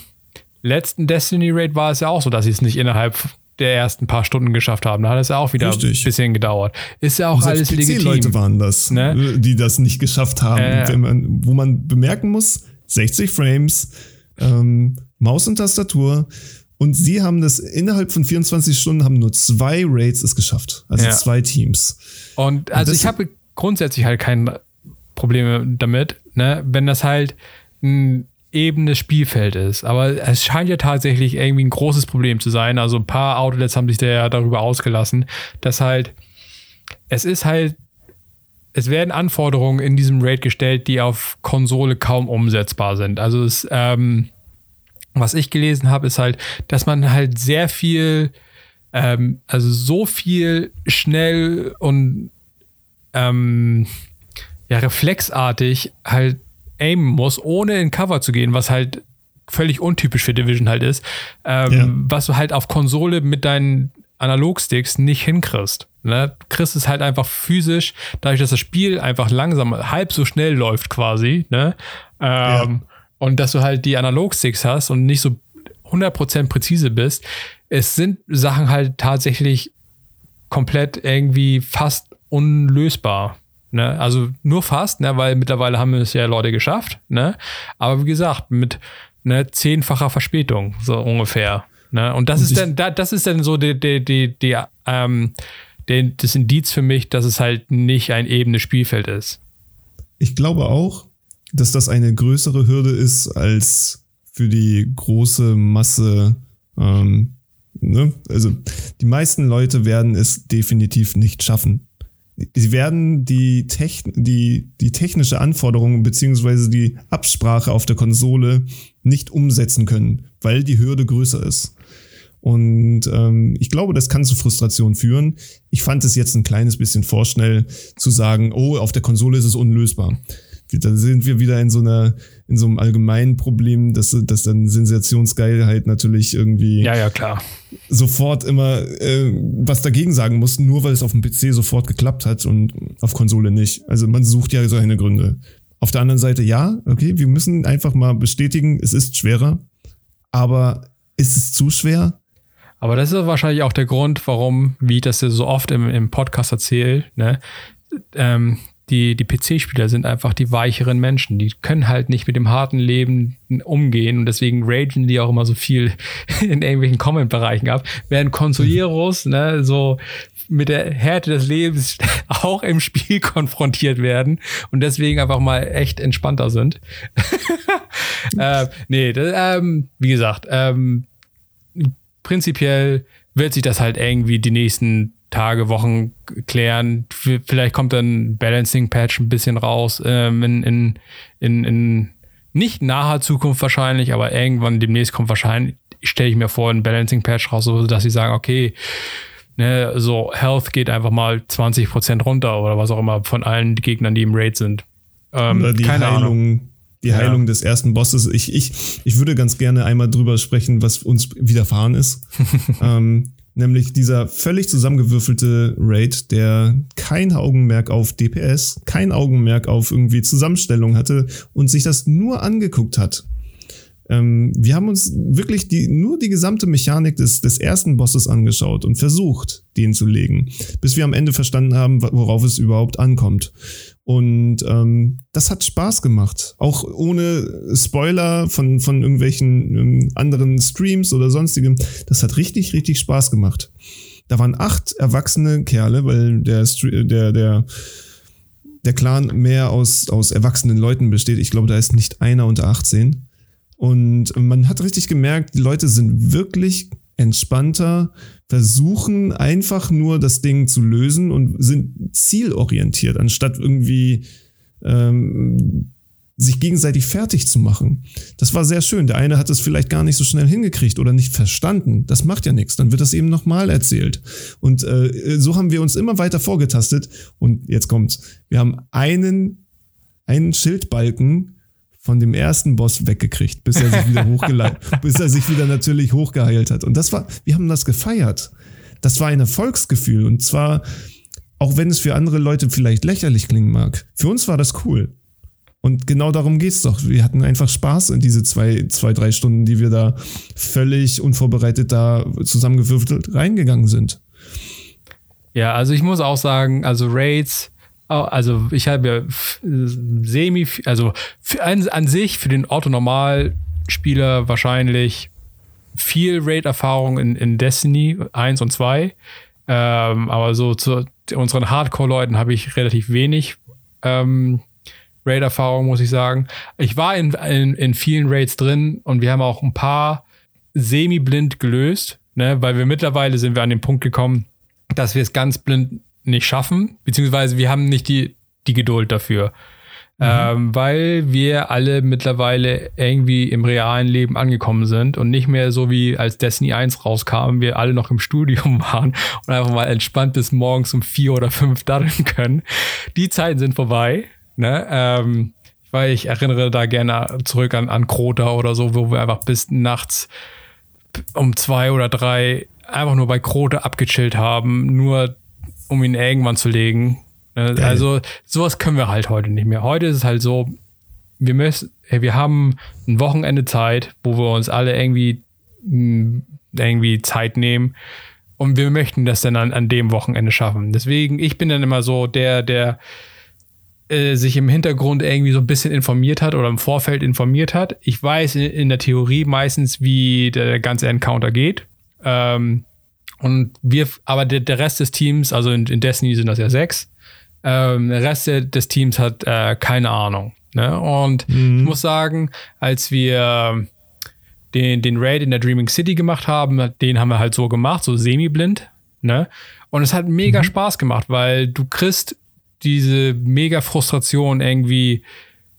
letzten Destiny Raid war es ja auch so, dass sie es nicht innerhalb der ersten paar Stunden geschafft haben. Da hat es ja auch wieder Richtig. ein bisschen gedauert. Ist ja auch alles legitim. Leute waren das, ne? die das nicht geschafft haben. Äh, man, wo man bemerken muss, 60 Frames, ähm, Maus und Tastatur. Und sie haben das innerhalb von 24 Stunden haben nur zwei Raids es geschafft. Also ja. zwei Teams. Und also und ich habe grundsätzlich halt keine Probleme damit, ne? wenn das halt ein ebenes Spielfeld ist. Aber es scheint ja tatsächlich irgendwie ein großes Problem zu sein. Also ein paar Outlets haben sich da ja darüber ausgelassen, dass halt, es ist halt, es werden Anforderungen in diesem Raid gestellt, die auf Konsole kaum umsetzbar sind. Also es, ähm, was ich gelesen habe, ist halt, dass man halt sehr viel, ähm, also so viel schnell und ähm, ja, reflexartig halt aimen muss, ohne in Cover zu gehen, was halt völlig untypisch für Division halt ist, ähm, ja. was du halt auf Konsole mit deinen Analogsticks nicht hinkriegst. Ne? Kriegst es halt einfach physisch, dadurch, dass das Spiel einfach langsam, halb so schnell läuft quasi, ne? Ähm, ja. Und dass du halt die Analogsticks hast und nicht so 100% präzise bist. Es sind Sachen halt tatsächlich komplett irgendwie fast unlösbar. Ne? Also nur fast, ne? weil mittlerweile haben es ja Leute geschafft. Ne? Aber wie gesagt, mit ne, zehnfacher Verspätung, so ungefähr. Ne? Und das Und ist dann, da, das ist dann so die, die, die, die ähm, die, das Indiz für mich, dass es halt nicht ein ebenes Spielfeld ist. Ich glaube auch, dass das eine größere Hürde ist als für die große Masse. Ähm, ne? Also die meisten Leute werden es definitiv nicht schaffen sie werden die, Techn die, die technische Anforderung beziehungsweise die Absprache auf der Konsole nicht umsetzen können, weil die Hürde größer ist. Und ähm, ich glaube, das kann zu Frustration führen. Ich fand es jetzt ein kleines bisschen vorschnell zu sagen, oh, auf der Konsole ist es unlösbar. Da sind wir wieder in so einer, in so einem allgemeinen Problem, dass, dass dann Sensationsgeilheit natürlich irgendwie ja, ja, klar. sofort immer äh, was dagegen sagen muss, nur weil es auf dem PC sofort geklappt hat und auf Konsole nicht. Also man sucht ja seine Gründe. Auf der anderen Seite, ja, okay, wir müssen einfach mal bestätigen, es ist schwerer, aber ist es zu schwer? Aber das ist wahrscheinlich auch der Grund, warum, wie ich das so oft im, im Podcast erzähle, ne, ähm, die, die PC-Spieler sind einfach die weicheren Menschen. Die können halt nicht mit dem harten Leben umgehen und deswegen ragen die auch immer so viel in irgendwelchen Comment-Bereichen ab. Während Consolieros, ne, so mit der Härte des Lebens auch im Spiel konfrontiert werden und deswegen einfach mal echt entspannter sind. äh, nee, das, ähm, wie gesagt, ähm, prinzipiell wird sich das halt irgendwie die nächsten Tage, Wochen klären. Vielleicht kommt dann Balancing Patch ein bisschen raus ähm, in, in, in, in nicht naher Zukunft wahrscheinlich, aber irgendwann demnächst kommt wahrscheinlich, stelle ich mir vor, ein Balancing Patch raus, so dass sie sagen, okay, ne, so Health geht einfach mal 20% runter oder was auch immer von allen Gegnern, die im Raid sind. Ähm, oder die keine Heilung, Ahnung. Die Heilung ja. des ersten Bosses. Ich, ich, ich würde ganz gerne einmal drüber sprechen, was uns widerfahren ist. ähm, nämlich dieser völlig zusammengewürfelte Raid, der kein Augenmerk auf DPS, kein Augenmerk auf irgendwie Zusammenstellung hatte und sich das nur angeguckt hat. Ähm, wir haben uns wirklich die, nur die gesamte Mechanik des, des ersten Bosses angeschaut und versucht, den zu legen, bis wir am Ende verstanden haben, worauf es überhaupt ankommt. Und ähm, das hat Spaß gemacht. Auch ohne Spoiler von, von irgendwelchen ähm, anderen Streams oder sonstigem. Das hat richtig, richtig Spaß gemacht. Da waren acht erwachsene Kerle, weil der, der, der, der Clan mehr aus, aus erwachsenen Leuten besteht. Ich glaube, da ist nicht einer unter 18. Und man hat richtig gemerkt, die Leute sind wirklich entspannter, versuchen einfach nur das Ding zu lösen und sind zielorientiert, anstatt irgendwie ähm, sich gegenseitig fertig zu machen. Das war sehr schön. Der eine hat es vielleicht gar nicht so schnell hingekriegt oder nicht verstanden. Das macht ja nichts. Dann wird das eben nochmal erzählt. Und äh, so haben wir uns immer weiter vorgetastet. Und jetzt kommt's. Wir haben einen, einen Schildbalken von dem ersten Boss weggekriegt, bis er sich wieder hochgeleitet, bis er sich wieder natürlich hochgeheilt hat. Und das war, wir haben das gefeiert. Das war ein Erfolgsgefühl. Und zwar, auch wenn es für andere Leute vielleicht lächerlich klingen mag, für uns war das cool. Und genau darum geht's doch. Wir hatten einfach Spaß in diese zwei, zwei, drei Stunden, die wir da völlig unvorbereitet da zusammengewürfelt reingegangen sind. Ja, also ich muss auch sagen, also Raids also ich habe ja semi, also an, an sich für den Autonormalspieler wahrscheinlich viel Raid-Erfahrung in, in Destiny 1 und 2. Ähm, aber so zu unseren Hardcore-Leuten habe ich relativ wenig ähm, Raid-Erfahrung, muss ich sagen. Ich war in, in, in vielen Raids drin und wir haben auch ein paar semi-blind gelöst, ne, weil wir mittlerweile sind wir an den Punkt gekommen, dass wir es ganz blind nicht schaffen, beziehungsweise wir haben nicht die, die Geduld dafür. Mhm. Ähm, weil wir alle mittlerweile irgendwie im realen Leben angekommen sind und nicht mehr so wie als Destiny 1 rauskam, wir alle noch im Studium waren und einfach mal entspannt bis morgens um vier oder fünf daddeln können. Die Zeiten sind vorbei. Ne? Ähm, weil ich erinnere da gerne zurück an, an Krota oder so, wo wir einfach bis nachts um zwei oder drei einfach nur bei Krote abgechillt haben, nur um ihn irgendwann zu legen. Ne? Also sowas können wir halt heute nicht mehr. Heute ist es halt so, wir müssen, wir haben ein Wochenende Zeit, wo wir uns alle irgendwie mm, irgendwie Zeit nehmen und wir möchten das dann an, an dem Wochenende schaffen. Deswegen, ich bin dann immer so der, der äh, sich im Hintergrund irgendwie so ein bisschen informiert hat oder im Vorfeld informiert hat. Ich weiß in, in der Theorie meistens, wie der ganze Encounter geht. Ähm, und wir, aber der, der Rest des Teams, also in, in Destiny sind das ja sechs, ähm, der Rest des Teams hat äh, keine Ahnung. Ne? Und mhm. ich muss sagen, als wir den, den Raid in der Dreaming City gemacht haben, den haben wir halt so gemacht, so semi-blind. Ne? Und es hat mega mhm. Spaß gemacht, weil du kriegst diese mega Frustration irgendwie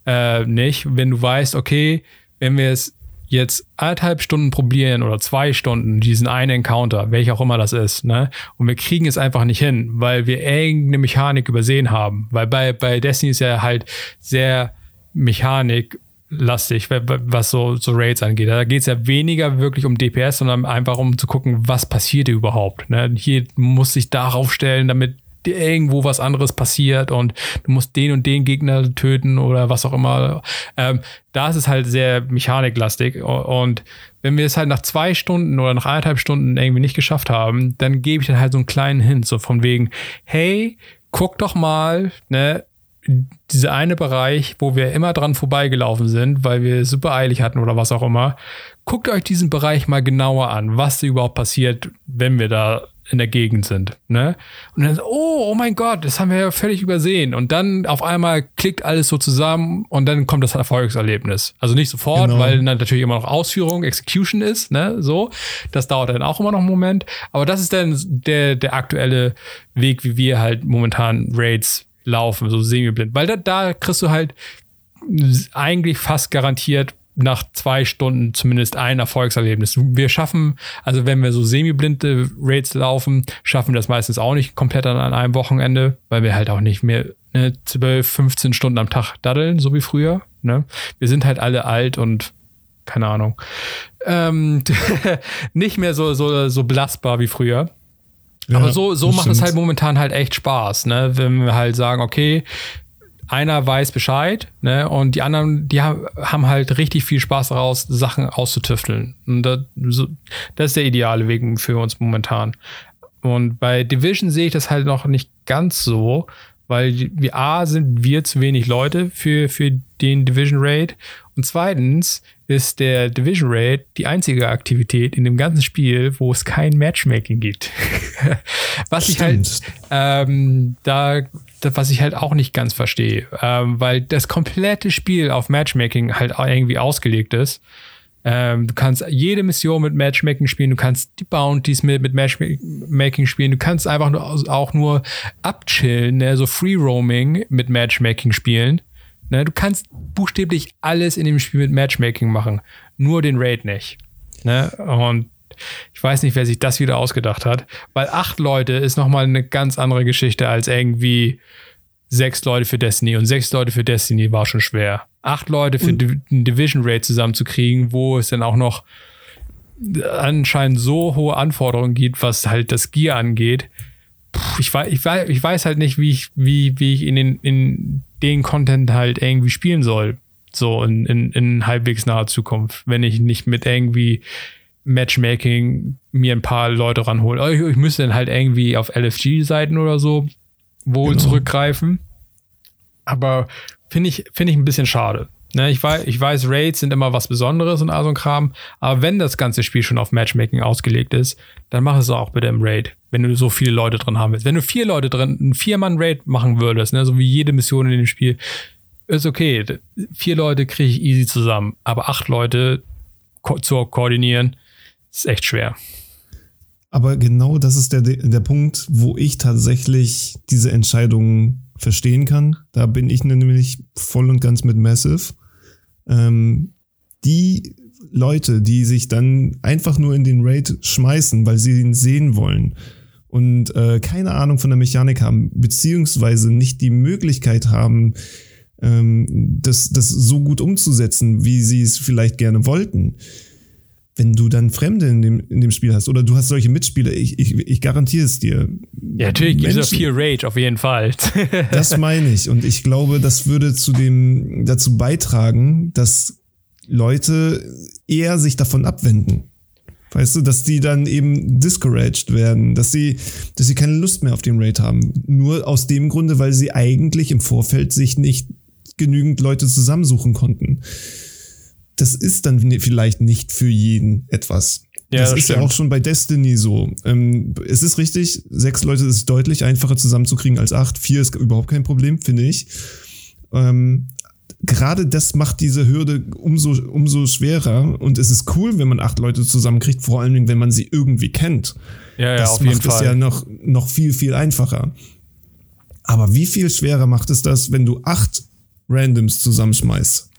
äh, nicht, wenn du weißt, okay, wenn wir es jetzt anderthalb Stunden probieren oder zwei Stunden diesen einen Encounter, welcher auch immer das ist, ne? Und wir kriegen es einfach nicht hin, weil wir irgendeine Mechanik übersehen haben. Weil bei, bei Destiny ist ja halt sehr Mechanik lastig, was so, so Raids angeht. Da geht es ja weniger wirklich um DPS, sondern einfach um zu gucken, was passiert überhaupt. Ne? Hier muss sich darauf stellen, damit irgendwo was anderes passiert und du musst den und den Gegner töten oder was auch immer. Ähm, da ist es halt sehr mechaniklastig und wenn wir es halt nach zwei Stunden oder nach eineinhalb Stunden irgendwie nicht geschafft haben, dann gebe ich dann halt so einen kleinen Hint, so von wegen, hey, guck doch mal, ne, dieser eine Bereich, wo wir immer dran vorbeigelaufen sind, weil wir super eilig hatten oder was auch immer. Guckt euch diesen Bereich mal genauer an, was überhaupt passiert, wenn wir da in der Gegend sind. Ne? Und dann, oh, oh mein Gott, das haben wir ja völlig übersehen. Und dann auf einmal klickt alles so zusammen und dann kommt das Erfolgserlebnis. Also nicht sofort, genau. weil dann natürlich immer noch Ausführung, Execution ist, ne? So. Das dauert dann auch immer noch einen Moment. Aber das ist dann der, der aktuelle Weg, wie wir halt momentan Raids laufen, so semi-blind. Weil da, da kriegst du halt eigentlich fast garantiert nach zwei Stunden zumindest ein Erfolgserlebnis. Wir schaffen, also wenn wir so semi-blinde Raids laufen, schaffen wir das meistens auch nicht komplett an, an einem Wochenende, weil wir halt auch nicht mehr ne, 12, 15 Stunden am Tag daddeln, so wie früher. Ne? Wir sind halt alle alt und keine Ahnung. Ähm, nicht mehr so, so, so belastbar wie früher. Ja, Aber so, so macht es halt momentan halt echt Spaß, ne? Wenn wir halt sagen, okay, einer weiß Bescheid, ne? Und die anderen, die haben halt richtig viel Spaß daraus, Sachen auszutüfteln. Und das, so, das ist der ideale Weg für uns momentan. Und bei Division sehe ich das halt noch nicht ganz so, weil wir A sind wir zu wenig Leute für, für den Division Raid und zweitens ist der Division Raid die einzige Aktivität in dem ganzen Spiel, wo es kein Matchmaking gibt. was ich halt ähm, da, was ich halt auch nicht ganz verstehe, ähm, weil das komplette Spiel auf Matchmaking halt irgendwie ausgelegt ist. Ähm, du kannst jede Mission mit Matchmaking spielen, du kannst die Bounties mit, mit Matchmaking spielen, du kannst einfach nur, auch nur abchillen, ne? so Free Roaming mit Matchmaking spielen. Ne? Du kannst buchstäblich alles in dem Spiel mit Matchmaking machen, nur den Raid nicht. Ne? Und ich weiß nicht, wer sich das wieder ausgedacht hat, weil acht Leute ist nochmal eine ganz andere Geschichte als irgendwie sechs Leute für Destiny und sechs Leute für Destiny war schon schwer. Acht Leute für einen Division Raid zusammenzukriegen, wo es dann auch noch anscheinend so hohe Anforderungen gibt, was halt das Gear angeht. Puh, ich, weiß, ich, weiß, ich weiß halt nicht, wie ich, wie, wie ich in, den, in den Content halt irgendwie spielen soll. So in, in, in halbwegs naher Zukunft, wenn ich nicht mit irgendwie Matchmaking mir ein paar Leute ranhole. Ich, ich müsste dann halt irgendwie auf LFG-Seiten oder so wohl genau. zurückgreifen. Aber finde ich, finde ich ein bisschen schade. Ne, ich, weiß, ich weiß, Raids sind immer was Besonderes und all so ein Kram, aber wenn das ganze Spiel schon auf Matchmaking ausgelegt ist, dann mach es auch bitte im Raid, wenn du so viele Leute drin haben willst. Wenn du vier Leute drin, ein Vier-Mann-Raid machen würdest, ne, so wie jede Mission in dem Spiel, ist okay. Vier Leute kriege ich easy zusammen, aber acht Leute ko zu koordinieren, ist echt schwer. Aber genau das ist der, der Punkt, wo ich tatsächlich diese Entscheidung verstehen kann. Da bin ich nämlich voll und ganz mit Massive. Ähm, die Leute, die sich dann einfach nur in den Raid schmeißen, weil sie ihn sehen wollen und äh, keine Ahnung von der Mechanik haben, beziehungsweise nicht die Möglichkeit haben, ähm, das, das so gut umzusetzen, wie sie es vielleicht gerne wollten, wenn du dann Fremde in dem, in dem Spiel hast oder du hast solche Mitspieler, ich, ich, ich garantiere es dir. Ja, natürlich gibt es viel Rage, auf jeden Fall. das meine ich. Und ich glaube, das würde zu dem, dazu beitragen, dass Leute eher sich davon abwenden. Weißt du, dass die dann eben discouraged werden, dass sie, dass sie keine Lust mehr auf den Raid haben. Nur aus dem Grunde, weil sie eigentlich im Vorfeld sich nicht genügend Leute zusammensuchen konnten das ist dann vielleicht nicht für jeden etwas. Ja, das, das ist stimmt. ja auch schon bei Destiny so. Ähm, es ist richtig, sechs Leute ist deutlich einfacher zusammenzukriegen als acht. Vier ist überhaupt kein Problem, finde ich. Ähm, gerade das macht diese Hürde umso, umso schwerer. Und es ist cool, wenn man acht Leute zusammenkriegt, vor allen Dingen, wenn man sie irgendwie kennt. Ja, ja, das auf macht jeden es Fall. ja noch, noch viel, viel einfacher. Aber wie viel schwerer macht es das, wenn du acht Randoms zusammenschmeißt?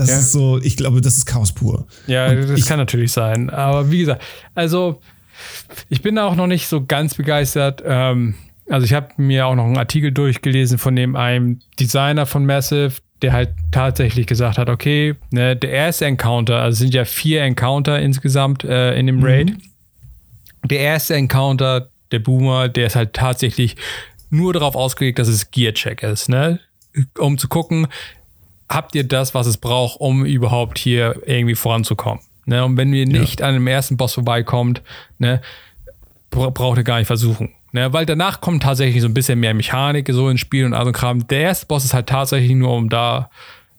Das ja. ist so, ich glaube, das ist Chaos pur. Ja, Und das ich, kann natürlich sein. Aber wie gesagt, also ich bin auch noch nicht so ganz begeistert. Ähm, also ich habe mir auch noch einen Artikel durchgelesen von dem einem Designer von Massive, der halt tatsächlich gesagt hat, okay, ne, der erste Encounter, also es sind ja vier Encounter insgesamt äh, in dem mhm. Raid. Mhm. Der erste Encounter, der Boomer, der ist halt tatsächlich nur darauf ausgelegt, dass es Gear-Check ist, ne? Um zu gucken, habt ihr das, was es braucht, um überhaupt hier irgendwie voranzukommen. Ne? Und wenn ihr nicht ja. an dem ersten Boss vorbeikommt, ne, braucht ihr gar nicht versuchen. Ne, weil danach kommt tatsächlich so ein bisschen mehr Mechanik so ins Spiel und also Kram. Der erste Boss ist halt tatsächlich nur um da,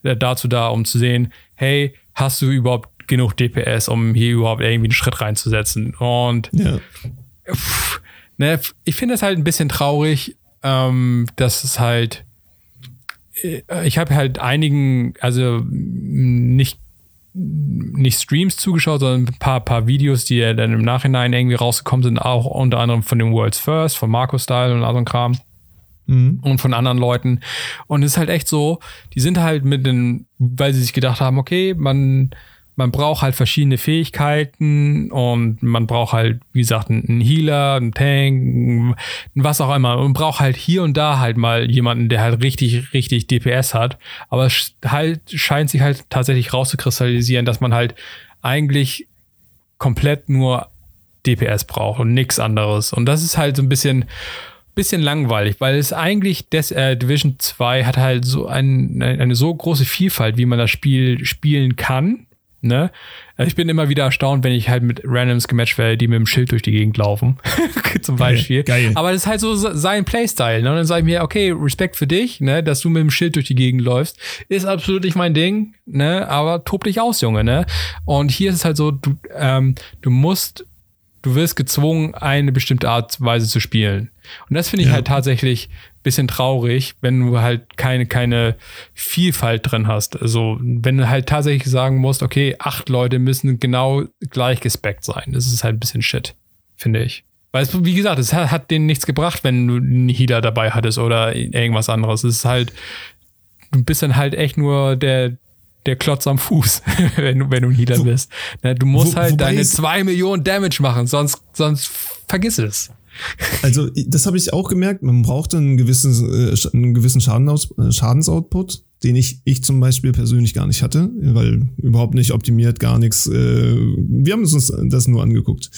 äh, dazu da, um zu sehen, hey, hast du überhaupt genug DPS, um hier überhaupt irgendwie einen Schritt reinzusetzen? Und ja. pff, ne, ich finde es halt ein bisschen traurig, ähm, dass es halt ich habe halt einigen, also nicht nicht Streams zugeschaut, sondern ein paar, paar Videos, die ja dann im Nachhinein irgendwie rausgekommen sind, auch unter anderem von dem World's First, von Marco Style und ein Kram. Mhm. Und von anderen Leuten. Und es ist halt echt so, die sind halt mit den, weil sie sich gedacht haben, okay, man, man braucht halt verschiedene Fähigkeiten und man braucht halt, wie gesagt, einen Healer, einen Tank, was auch immer. Man braucht halt hier und da halt mal jemanden, der halt richtig, richtig DPS hat. Aber es halt scheint sich halt tatsächlich rauszukristallisieren, dass man halt eigentlich komplett nur DPS braucht und nichts anderes. Und das ist halt so ein bisschen, bisschen langweilig, weil es eigentlich des, äh, Division 2 hat halt so ein, eine so große Vielfalt, wie man das Spiel spielen kann Ne? Also ich bin immer wieder erstaunt, wenn ich halt mit Randoms gematcht werde, die mit dem Schild durch die Gegend laufen. Zum Beispiel. Geil, geil. Aber das ist halt so sein Playstyle. Ne? Und dann sage ich mir, okay, Respekt für dich, ne, dass du mit dem Schild durch die Gegend läufst. Ist absolut nicht mein Ding, ne? Aber tob dich aus, Junge, ne? Und hier ist es halt so, du, ähm, du musst, du wirst gezwungen, eine bestimmte Art Weise zu spielen. Und das finde ich ja. halt tatsächlich bisschen traurig, wenn du halt keine, keine Vielfalt drin hast. Also, wenn du halt tatsächlich sagen musst, okay, acht Leute müssen genau gleich gespeckt sein. Das ist halt ein bisschen shit, finde ich. Weil es, wie gesagt, es hat, hat denen nichts gebracht, wenn du einen Healer dabei hattest oder irgendwas anderes. Es ist halt, du bist dann halt echt nur der, der Klotz am Fuß, wenn du, wenn du ein Healer Wo, bist. Ne, du musst wo, halt deine zwei Millionen Damage machen, sonst, sonst vergiss es. Also, das habe ich auch gemerkt. Man braucht einen gewissen, äh, einen gewissen Schadenaus Schadensoutput, den ich, ich zum Beispiel persönlich gar nicht hatte, weil überhaupt nicht optimiert, gar nichts. Äh, wir haben uns das nur angeguckt.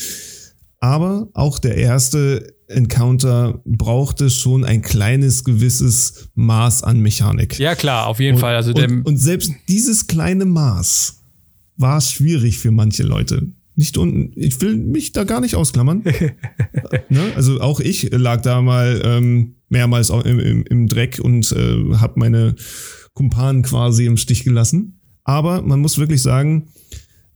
Aber auch der erste Encounter brauchte schon ein kleines gewisses Maß an Mechanik. Ja, klar, auf jeden und, Fall. Also und, und selbst dieses kleine Maß war schwierig für manche Leute nicht unten. Ich will mich da gar nicht ausklammern. ne? Also auch ich lag da mal ähm, mehrmals im, im, im Dreck und äh, habe meine Kumpanen quasi im Stich gelassen. Aber man muss wirklich sagen,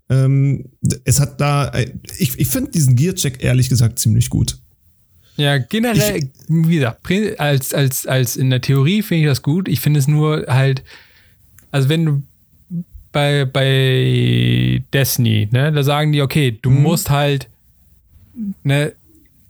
ähm, es hat da, äh, ich, ich finde diesen Gear-Check ehrlich gesagt ziemlich gut. Ja, generell, ich, wie gesagt, als, als, als in der Theorie finde ich das gut. Ich finde es nur halt, also wenn du bei, bei Destiny, ne? Da sagen die, okay, du mhm. musst halt ne,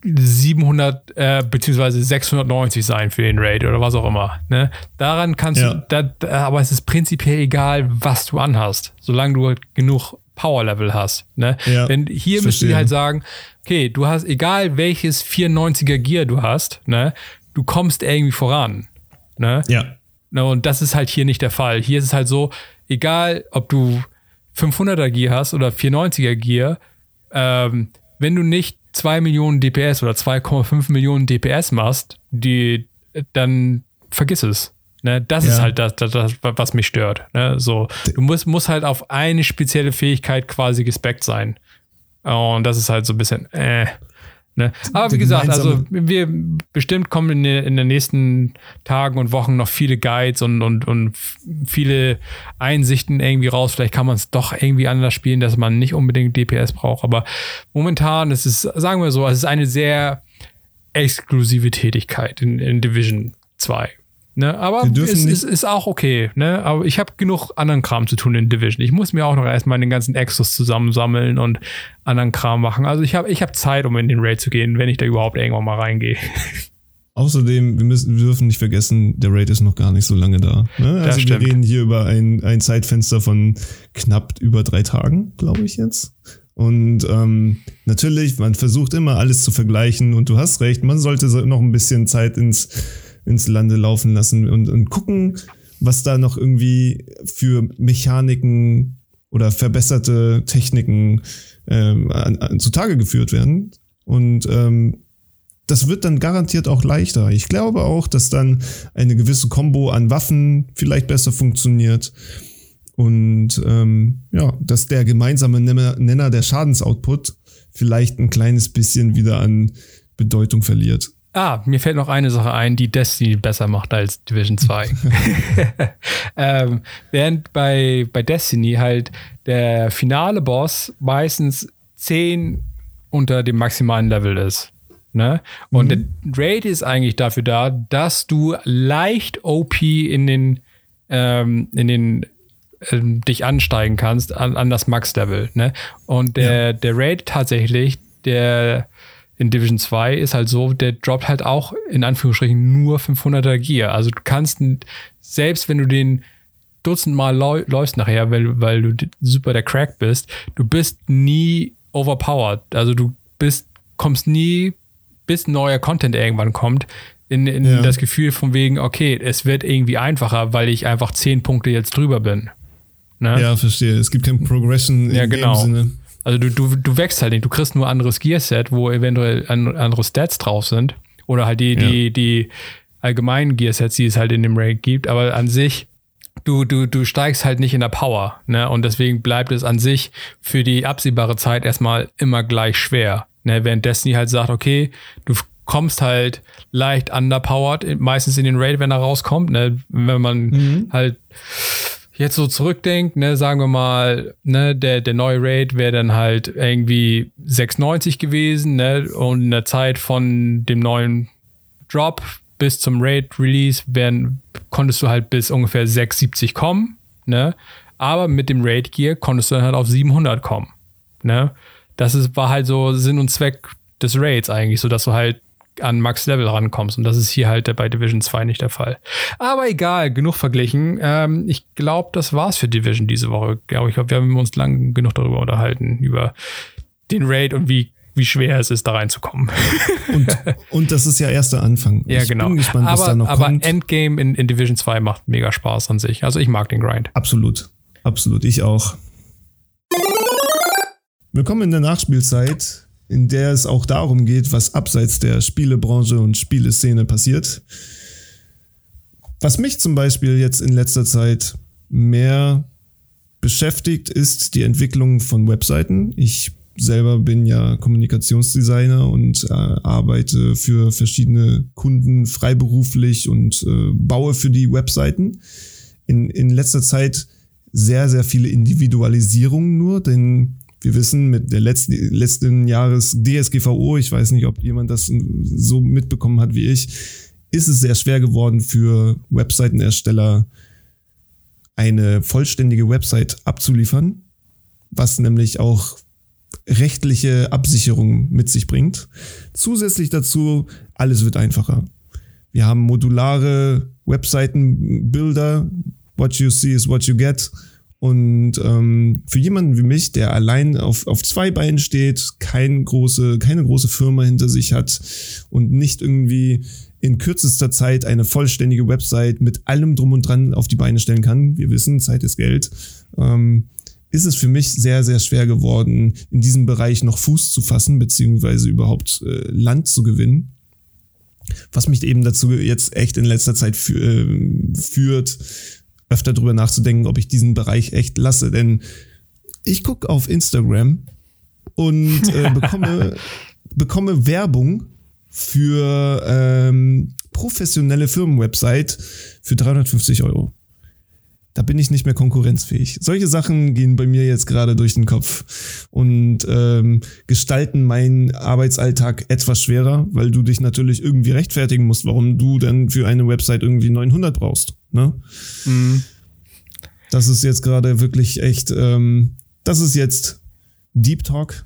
700 äh, beziehungsweise 690 sein für den Raid oder was auch immer. Ne? Daran kannst ja. du, da, aber es ist prinzipiell egal, was du anhast, solange du genug Power Level hast. Ne? Ja, Denn hier müssen die halt sagen, okay, du hast, egal welches 94er Gear du hast, ne, du kommst irgendwie voran. Ne? Ja. Ne, und das ist halt hier nicht der Fall. Hier ist es halt so, egal ob du 500er Gear hast oder 490er Gear, ähm, wenn du nicht 2 Millionen DPS oder 2,5 Millionen DPS machst, die, dann vergiss es. Ne? Das ja. ist halt das, das, das, was mich stört. Ne? So, du musst, musst halt auf eine spezielle Fähigkeit quasi gespeckt sein. Und das ist halt so ein bisschen, äh. Ne? Aber wie gesagt, also wir bestimmt kommen in, in, den nächsten Tagen und Wochen noch viele Guides und, und, und viele Einsichten irgendwie raus. Vielleicht kann man es doch irgendwie anders spielen, dass man nicht unbedingt DPS braucht. Aber momentan ist es, sagen wir so, es ist eine sehr exklusive Tätigkeit in, in Division 2. Ne? Aber es ist, ist, auch okay. Ne? Aber ich habe genug anderen Kram zu tun in Division. Ich muss mir auch noch erstmal den ganzen Exos zusammensammeln und anderen Kram machen. Also ich habe ich hab Zeit, um in den Raid zu gehen, wenn ich da überhaupt irgendwann mal reingehe. Außerdem, wir, müssen, wir dürfen nicht vergessen, der Raid ist noch gar nicht so lange da. Ne? Also wir reden hier über ein, ein Zeitfenster von knapp über drei Tagen, glaube ich jetzt. Und ähm, natürlich, man versucht immer alles zu vergleichen und du hast recht, man sollte noch ein bisschen Zeit ins ins Lande laufen lassen und, und gucken, was da noch irgendwie für Mechaniken oder verbesserte Techniken ähm, zutage geführt werden. Und ähm, das wird dann garantiert auch leichter. Ich glaube auch, dass dann eine gewisse Combo an Waffen vielleicht besser funktioniert. Und ähm, ja, dass der gemeinsame Nenner der Schadensoutput vielleicht ein kleines bisschen wieder an Bedeutung verliert. Ah, mir fällt noch eine Sache ein, die Destiny besser macht als Division 2. ähm, während bei, bei Destiny halt der finale Boss meistens 10 unter dem maximalen Level ist. Ne? Und mhm. der Raid ist eigentlich dafür da, dass du leicht OP in den, ähm, in den äh, dich ansteigen kannst an, an das Max-Level. Ne? Und der, ja. der Raid tatsächlich, der in Division 2 ist halt so, der droppt halt auch in Anführungsstrichen nur 500er Gear. Also du kannst, selbst wenn du den dutzendmal läufst nachher, weil, weil du super der Crack bist, du bist nie overpowered. Also du bist, kommst nie bis neuer Content irgendwann kommt, in, in ja. das Gefühl von wegen, okay, es wird irgendwie einfacher, weil ich einfach zehn Punkte jetzt drüber bin. Ne? Ja, verstehe. Es gibt kein Progression ja, genau. Sinne. Also du, du, du wächst halt nicht, du kriegst nur anderes Gearset, wo eventuell andere Stats drauf sind. Oder halt die, ja. die, die allgemeinen Gearsets, die es halt in dem Raid gibt, aber an sich, du, du, du steigst halt nicht in der Power, ne? Und deswegen bleibt es an sich für die absehbare Zeit erstmal immer gleich schwer. Ne, während Destiny halt sagt, okay, du kommst halt leicht underpowered, meistens in den Raid, wenn er rauskommt, ne, wenn man mhm. halt jetzt so zurückdenkt, ne, sagen wir mal, ne, der, der neue Raid wäre dann halt irgendwie 690 gewesen, ne, und in der Zeit von dem neuen Drop bis zum Raid-Release werden, konntest du halt bis ungefähr 670 kommen, ne, aber mit dem Raid-Gear konntest du dann halt auf 700 kommen, ne, das ist, war halt so Sinn und Zweck des Raids eigentlich, so dass du halt an Max Level rankommst. Und das ist hier halt bei Division 2 nicht der Fall. Aber egal, genug verglichen. Ähm, ich glaube, das war's für Division diese Woche. ich glaube, wir haben uns lang genug darüber unterhalten, über den Raid und wie wie schwer es ist, da reinzukommen. und, und das ist ja erst der Anfang. Ja, ich genau. Gespannt, aber, aber Endgame in, in Division 2 macht mega Spaß an sich. Also ich mag den Grind. Absolut. Absolut. Ich auch. Willkommen in der Nachspielzeit, in der es auch darum geht, was abseits der Spielebranche und Spieleszene passiert. Was mich zum Beispiel jetzt in letzter Zeit mehr beschäftigt, ist die Entwicklung von Webseiten. Ich selber bin ja Kommunikationsdesigner und äh, arbeite für verschiedene Kunden freiberuflich und äh, baue für die Webseiten. In, in letzter Zeit sehr, sehr viele Individualisierungen nur, denn wir wissen mit der letzten, letzten Jahres DSGVO, ich weiß nicht, ob jemand das so mitbekommen hat wie ich, ist es sehr schwer geworden für Webseitenersteller eine vollständige Website abzuliefern, was nämlich auch rechtliche Absicherung mit sich bringt. Zusätzlich dazu, alles wird einfacher. Wir haben modulare Webseitenbilder. What you see is what you get. Und ähm, für jemanden wie mich, der allein auf, auf zwei Beinen steht, kein große, keine große Firma hinter sich hat und nicht irgendwie in kürzester Zeit eine vollständige Website mit allem drum und dran auf die Beine stellen kann, wir wissen, Zeit ist Geld, ähm, ist es für mich sehr, sehr schwer geworden, in diesem Bereich noch Fuß zu fassen, beziehungsweise überhaupt äh, Land zu gewinnen. Was mich eben dazu jetzt echt in letzter Zeit fü äh, führt, öfter drüber nachzudenken, ob ich diesen Bereich echt lasse. Denn ich gucke auf Instagram und äh, bekomme, bekomme Werbung für ähm, professionelle Firmenwebsite für 350 Euro. Da bin ich nicht mehr konkurrenzfähig. Solche Sachen gehen bei mir jetzt gerade durch den Kopf und ähm, gestalten meinen Arbeitsalltag etwas schwerer, weil du dich natürlich irgendwie rechtfertigen musst, warum du dann für eine Website irgendwie 900 brauchst. Ne? Mhm. Das ist jetzt gerade wirklich echt, ähm, das ist jetzt Deep Talk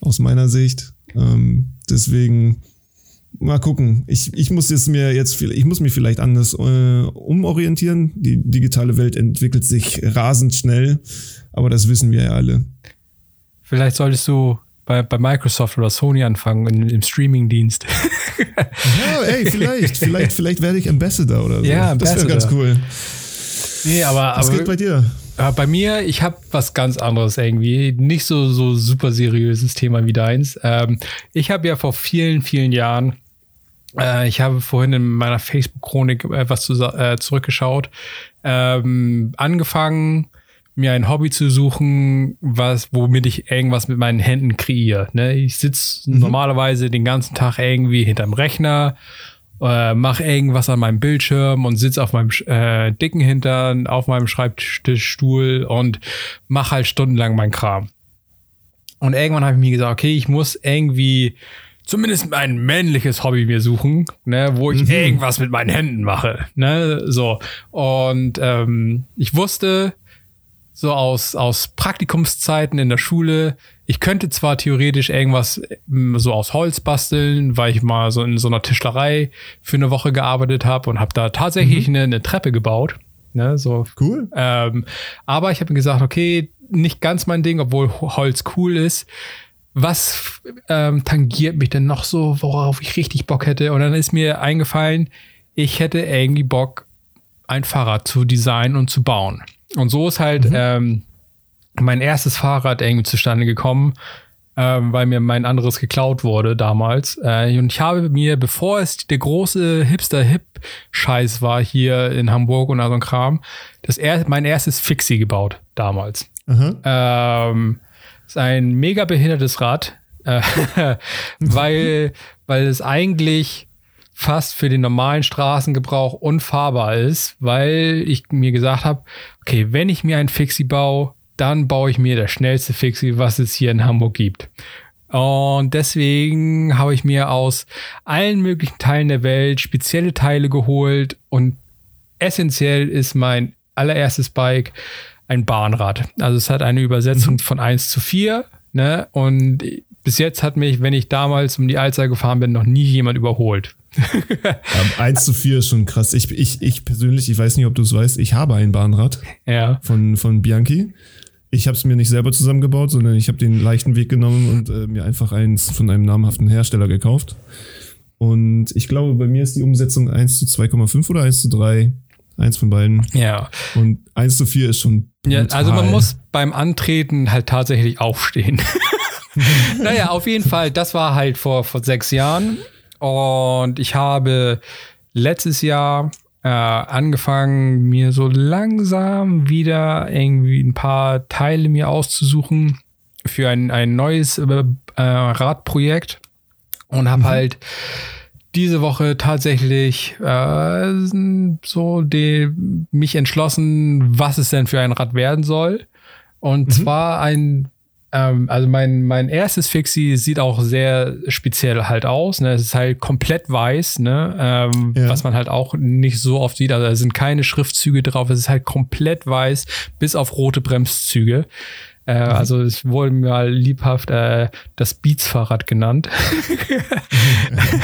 aus meiner Sicht. Ähm, deswegen mal gucken. Ich, ich muss jetzt mir jetzt, ich muss mich vielleicht anders äh, umorientieren. Die digitale Welt entwickelt sich rasend schnell, aber das wissen wir ja alle. Vielleicht solltest du bei, bei Microsoft oder Sony anfangen in, im Streaming-Dienst. ja, ey, vielleicht, vielleicht, vielleicht werde ich Ambassador oder so. Ja. Das wäre ganz cool. Nee, aber. Was aber, geht bei dir? Bei mir, ich habe was ganz anderes irgendwie. Nicht so, so super seriöses Thema wie deins. Ähm, ich habe ja vor vielen, vielen Jahren äh, ich habe vorhin in meiner Facebook-Chronik etwas zu, äh, zurückgeschaut. Ähm, angefangen, mir ein Hobby zu suchen, was, womit ich irgendwas mit meinen Händen kreiere. Ne? Ich sitze mhm. normalerweise den ganzen Tag irgendwie hinterm Rechner, äh, mache irgendwas an meinem Bildschirm und sitze auf meinem äh, dicken Hintern, auf meinem Schreibtischstuhl und mache halt stundenlang meinen Kram. Und irgendwann habe ich mir gesagt, okay, ich muss irgendwie zumindest ein männliches Hobby mir suchen, ne, wo ich mhm. irgendwas mit meinen Händen mache, ne, so. Und ähm, ich wusste so aus aus Praktikumszeiten in der Schule, ich könnte zwar theoretisch irgendwas ähm, so aus Holz basteln, weil ich mal so in so einer Tischlerei für eine Woche gearbeitet habe und habe da tatsächlich mhm. eine, eine, Treppe gebaut. Ne, so cool. Ähm, aber ich habe mir gesagt, okay, nicht ganz mein Ding, obwohl Holz cool ist was ähm, tangiert mich denn noch so, worauf ich richtig Bock hätte? Und dann ist mir eingefallen, ich hätte irgendwie Bock, ein Fahrrad zu designen und zu bauen. Und so ist halt mhm. ähm, mein erstes Fahrrad irgendwie zustande gekommen, ähm, weil mir mein anderes geklaut wurde damals. Äh, und ich habe mir, bevor es der große Hipster-Hip-Scheiß war hier in Hamburg und so ein Kram, das er mein erstes Fixie gebaut damals. Mhm. Ähm, ist ein mega behindertes Rad, äh, weil, weil es eigentlich fast für den normalen Straßengebrauch unfahrbar ist, weil ich mir gesagt habe, okay, wenn ich mir ein Fixie baue, dann baue ich mir das schnellste Fixie, was es hier in Hamburg gibt. Und deswegen habe ich mir aus allen möglichen Teilen der Welt spezielle Teile geholt und essentiell ist mein allererstes Bike ein Bahnrad. Also es hat eine Übersetzung mhm. von 1 zu 4. Ne? Und bis jetzt hat mich, wenn ich damals um die Alster gefahren bin, noch nie jemand überholt. ja, 1 zu 4 ist schon krass. Ich, ich, ich persönlich, ich weiß nicht, ob du es weißt, ich habe ein Bahnrad ja. von, von Bianchi. Ich habe es mir nicht selber zusammengebaut, sondern ich habe den leichten Weg genommen und äh, mir einfach eins von einem namhaften Hersteller gekauft. Und ich glaube, bei mir ist die Umsetzung 1 zu 2,5 oder 1 zu 3. Eins von beiden. Ja. Und 1 zu 4 ist schon. Brutal. Ja, also man muss beim Antreten halt tatsächlich aufstehen. naja, auf jeden Fall, das war halt vor, vor sechs Jahren. Und ich habe letztes Jahr äh, angefangen, mir so langsam wieder irgendwie ein paar Teile mir auszusuchen für ein, ein neues äh, Radprojekt und habe mhm. halt diese Woche tatsächlich äh, so die, mich entschlossen, was es denn für ein Rad werden soll. Und mhm. zwar ein, ähm, also mein, mein erstes Fixie sieht auch sehr speziell halt aus. Ne? Es ist halt komplett weiß, ne? Ähm, ja. was man halt auch nicht so oft sieht. Also da sind keine Schriftzüge drauf. Es ist halt komplett weiß, bis auf rote Bremszüge. Äh, mhm. Also es wurde mal liebhaft äh, das Beats-Fahrrad genannt.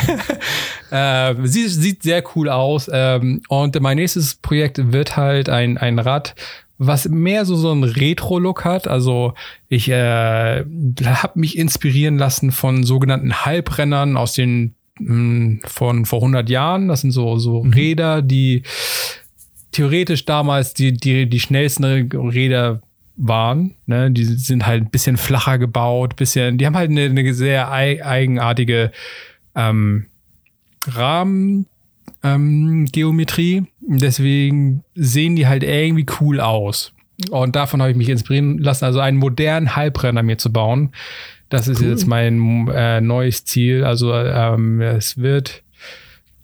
äh, sieht, sieht sehr cool aus. Ähm, und mein nächstes Projekt wird halt ein, ein Rad, was mehr so so einen Retro-Look hat. Also ich äh, habe mich inspirieren lassen von sogenannten Halbrennern aus den mh, hm, von vor 100 Jahren. Das sind so so mhm. Räder, die theoretisch damals die die die schnellsten Räder waren. Ne? Die sind halt ein bisschen flacher gebaut, bisschen, die haben halt eine, eine sehr eigenartige ähm, Rahmengeometrie. Ähm, Deswegen sehen die halt irgendwie cool aus. Und davon habe ich mich inspirieren lassen, also einen modernen Halbrenner mir zu bauen. Das ist cool. jetzt mein äh, neues Ziel. Also ähm, es wird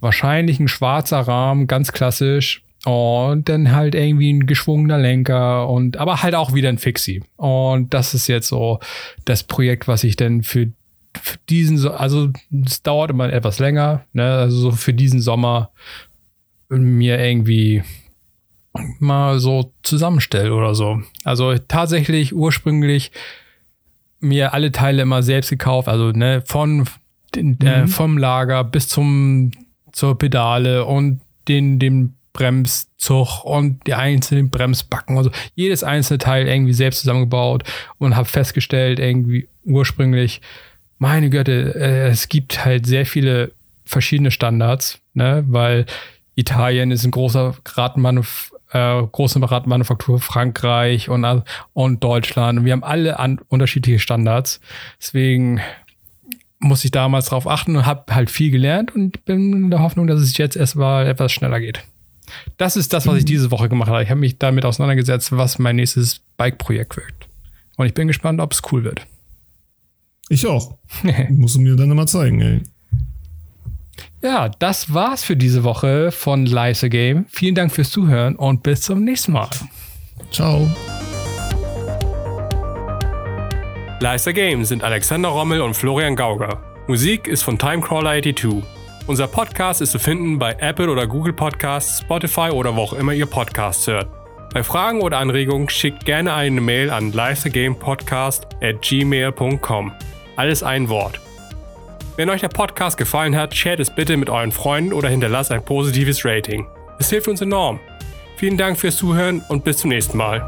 wahrscheinlich ein schwarzer Rahmen, ganz klassisch. Und dann halt irgendwie ein geschwungener Lenker und aber halt auch wieder ein Fixie. Und das ist jetzt so das Projekt, was ich dann für, für diesen, also es dauert immer etwas länger, ne? Also so für diesen Sommer mir irgendwie mal so zusammenstelle oder so. Also tatsächlich ursprünglich mir alle Teile immer selbst gekauft, also ne, von äh, mhm. äh, vom Lager bis zum zur Pedale und den dem Bremszug und die einzelnen Bremsbacken. Also jedes einzelne Teil irgendwie selbst zusammengebaut und habe festgestellt, irgendwie ursprünglich, meine Güte, äh, es gibt halt sehr viele verschiedene Standards, ne, weil Italien ist ein großer Radmanuf äh, große Radmanufaktur Frankreich und, und Deutschland. Und wir haben alle an, unterschiedliche Standards. Deswegen muss ich damals darauf achten und habe halt viel gelernt und bin in der Hoffnung, dass es jetzt erstmal etwas schneller geht. Das ist das, was ich diese Woche gemacht habe. Ich habe mich damit auseinandergesetzt, was mein nächstes Bike-Projekt wird. Und ich bin gespannt, ob es cool wird. Ich auch. Musst du mir dann mal zeigen, ey. Ja, das war's für diese Woche von Leise Game. Vielen Dank fürs Zuhören und bis zum nächsten Mal. Ciao. Leister Games sind Alexander Rommel und Florian Gauger. Musik ist von Timecrawler82. Unser Podcast ist zu finden bei Apple oder Google Podcasts, Spotify oder wo auch immer ihr Podcasts hört. Bei Fragen oder Anregungen schickt gerne eine Mail an leistergamepodcast at gmail.com. Alles ein Wort. Wenn euch der Podcast gefallen hat, shared es bitte mit euren Freunden oder hinterlasst ein positives Rating. Es hilft uns enorm. Vielen Dank fürs Zuhören und bis zum nächsten Mal.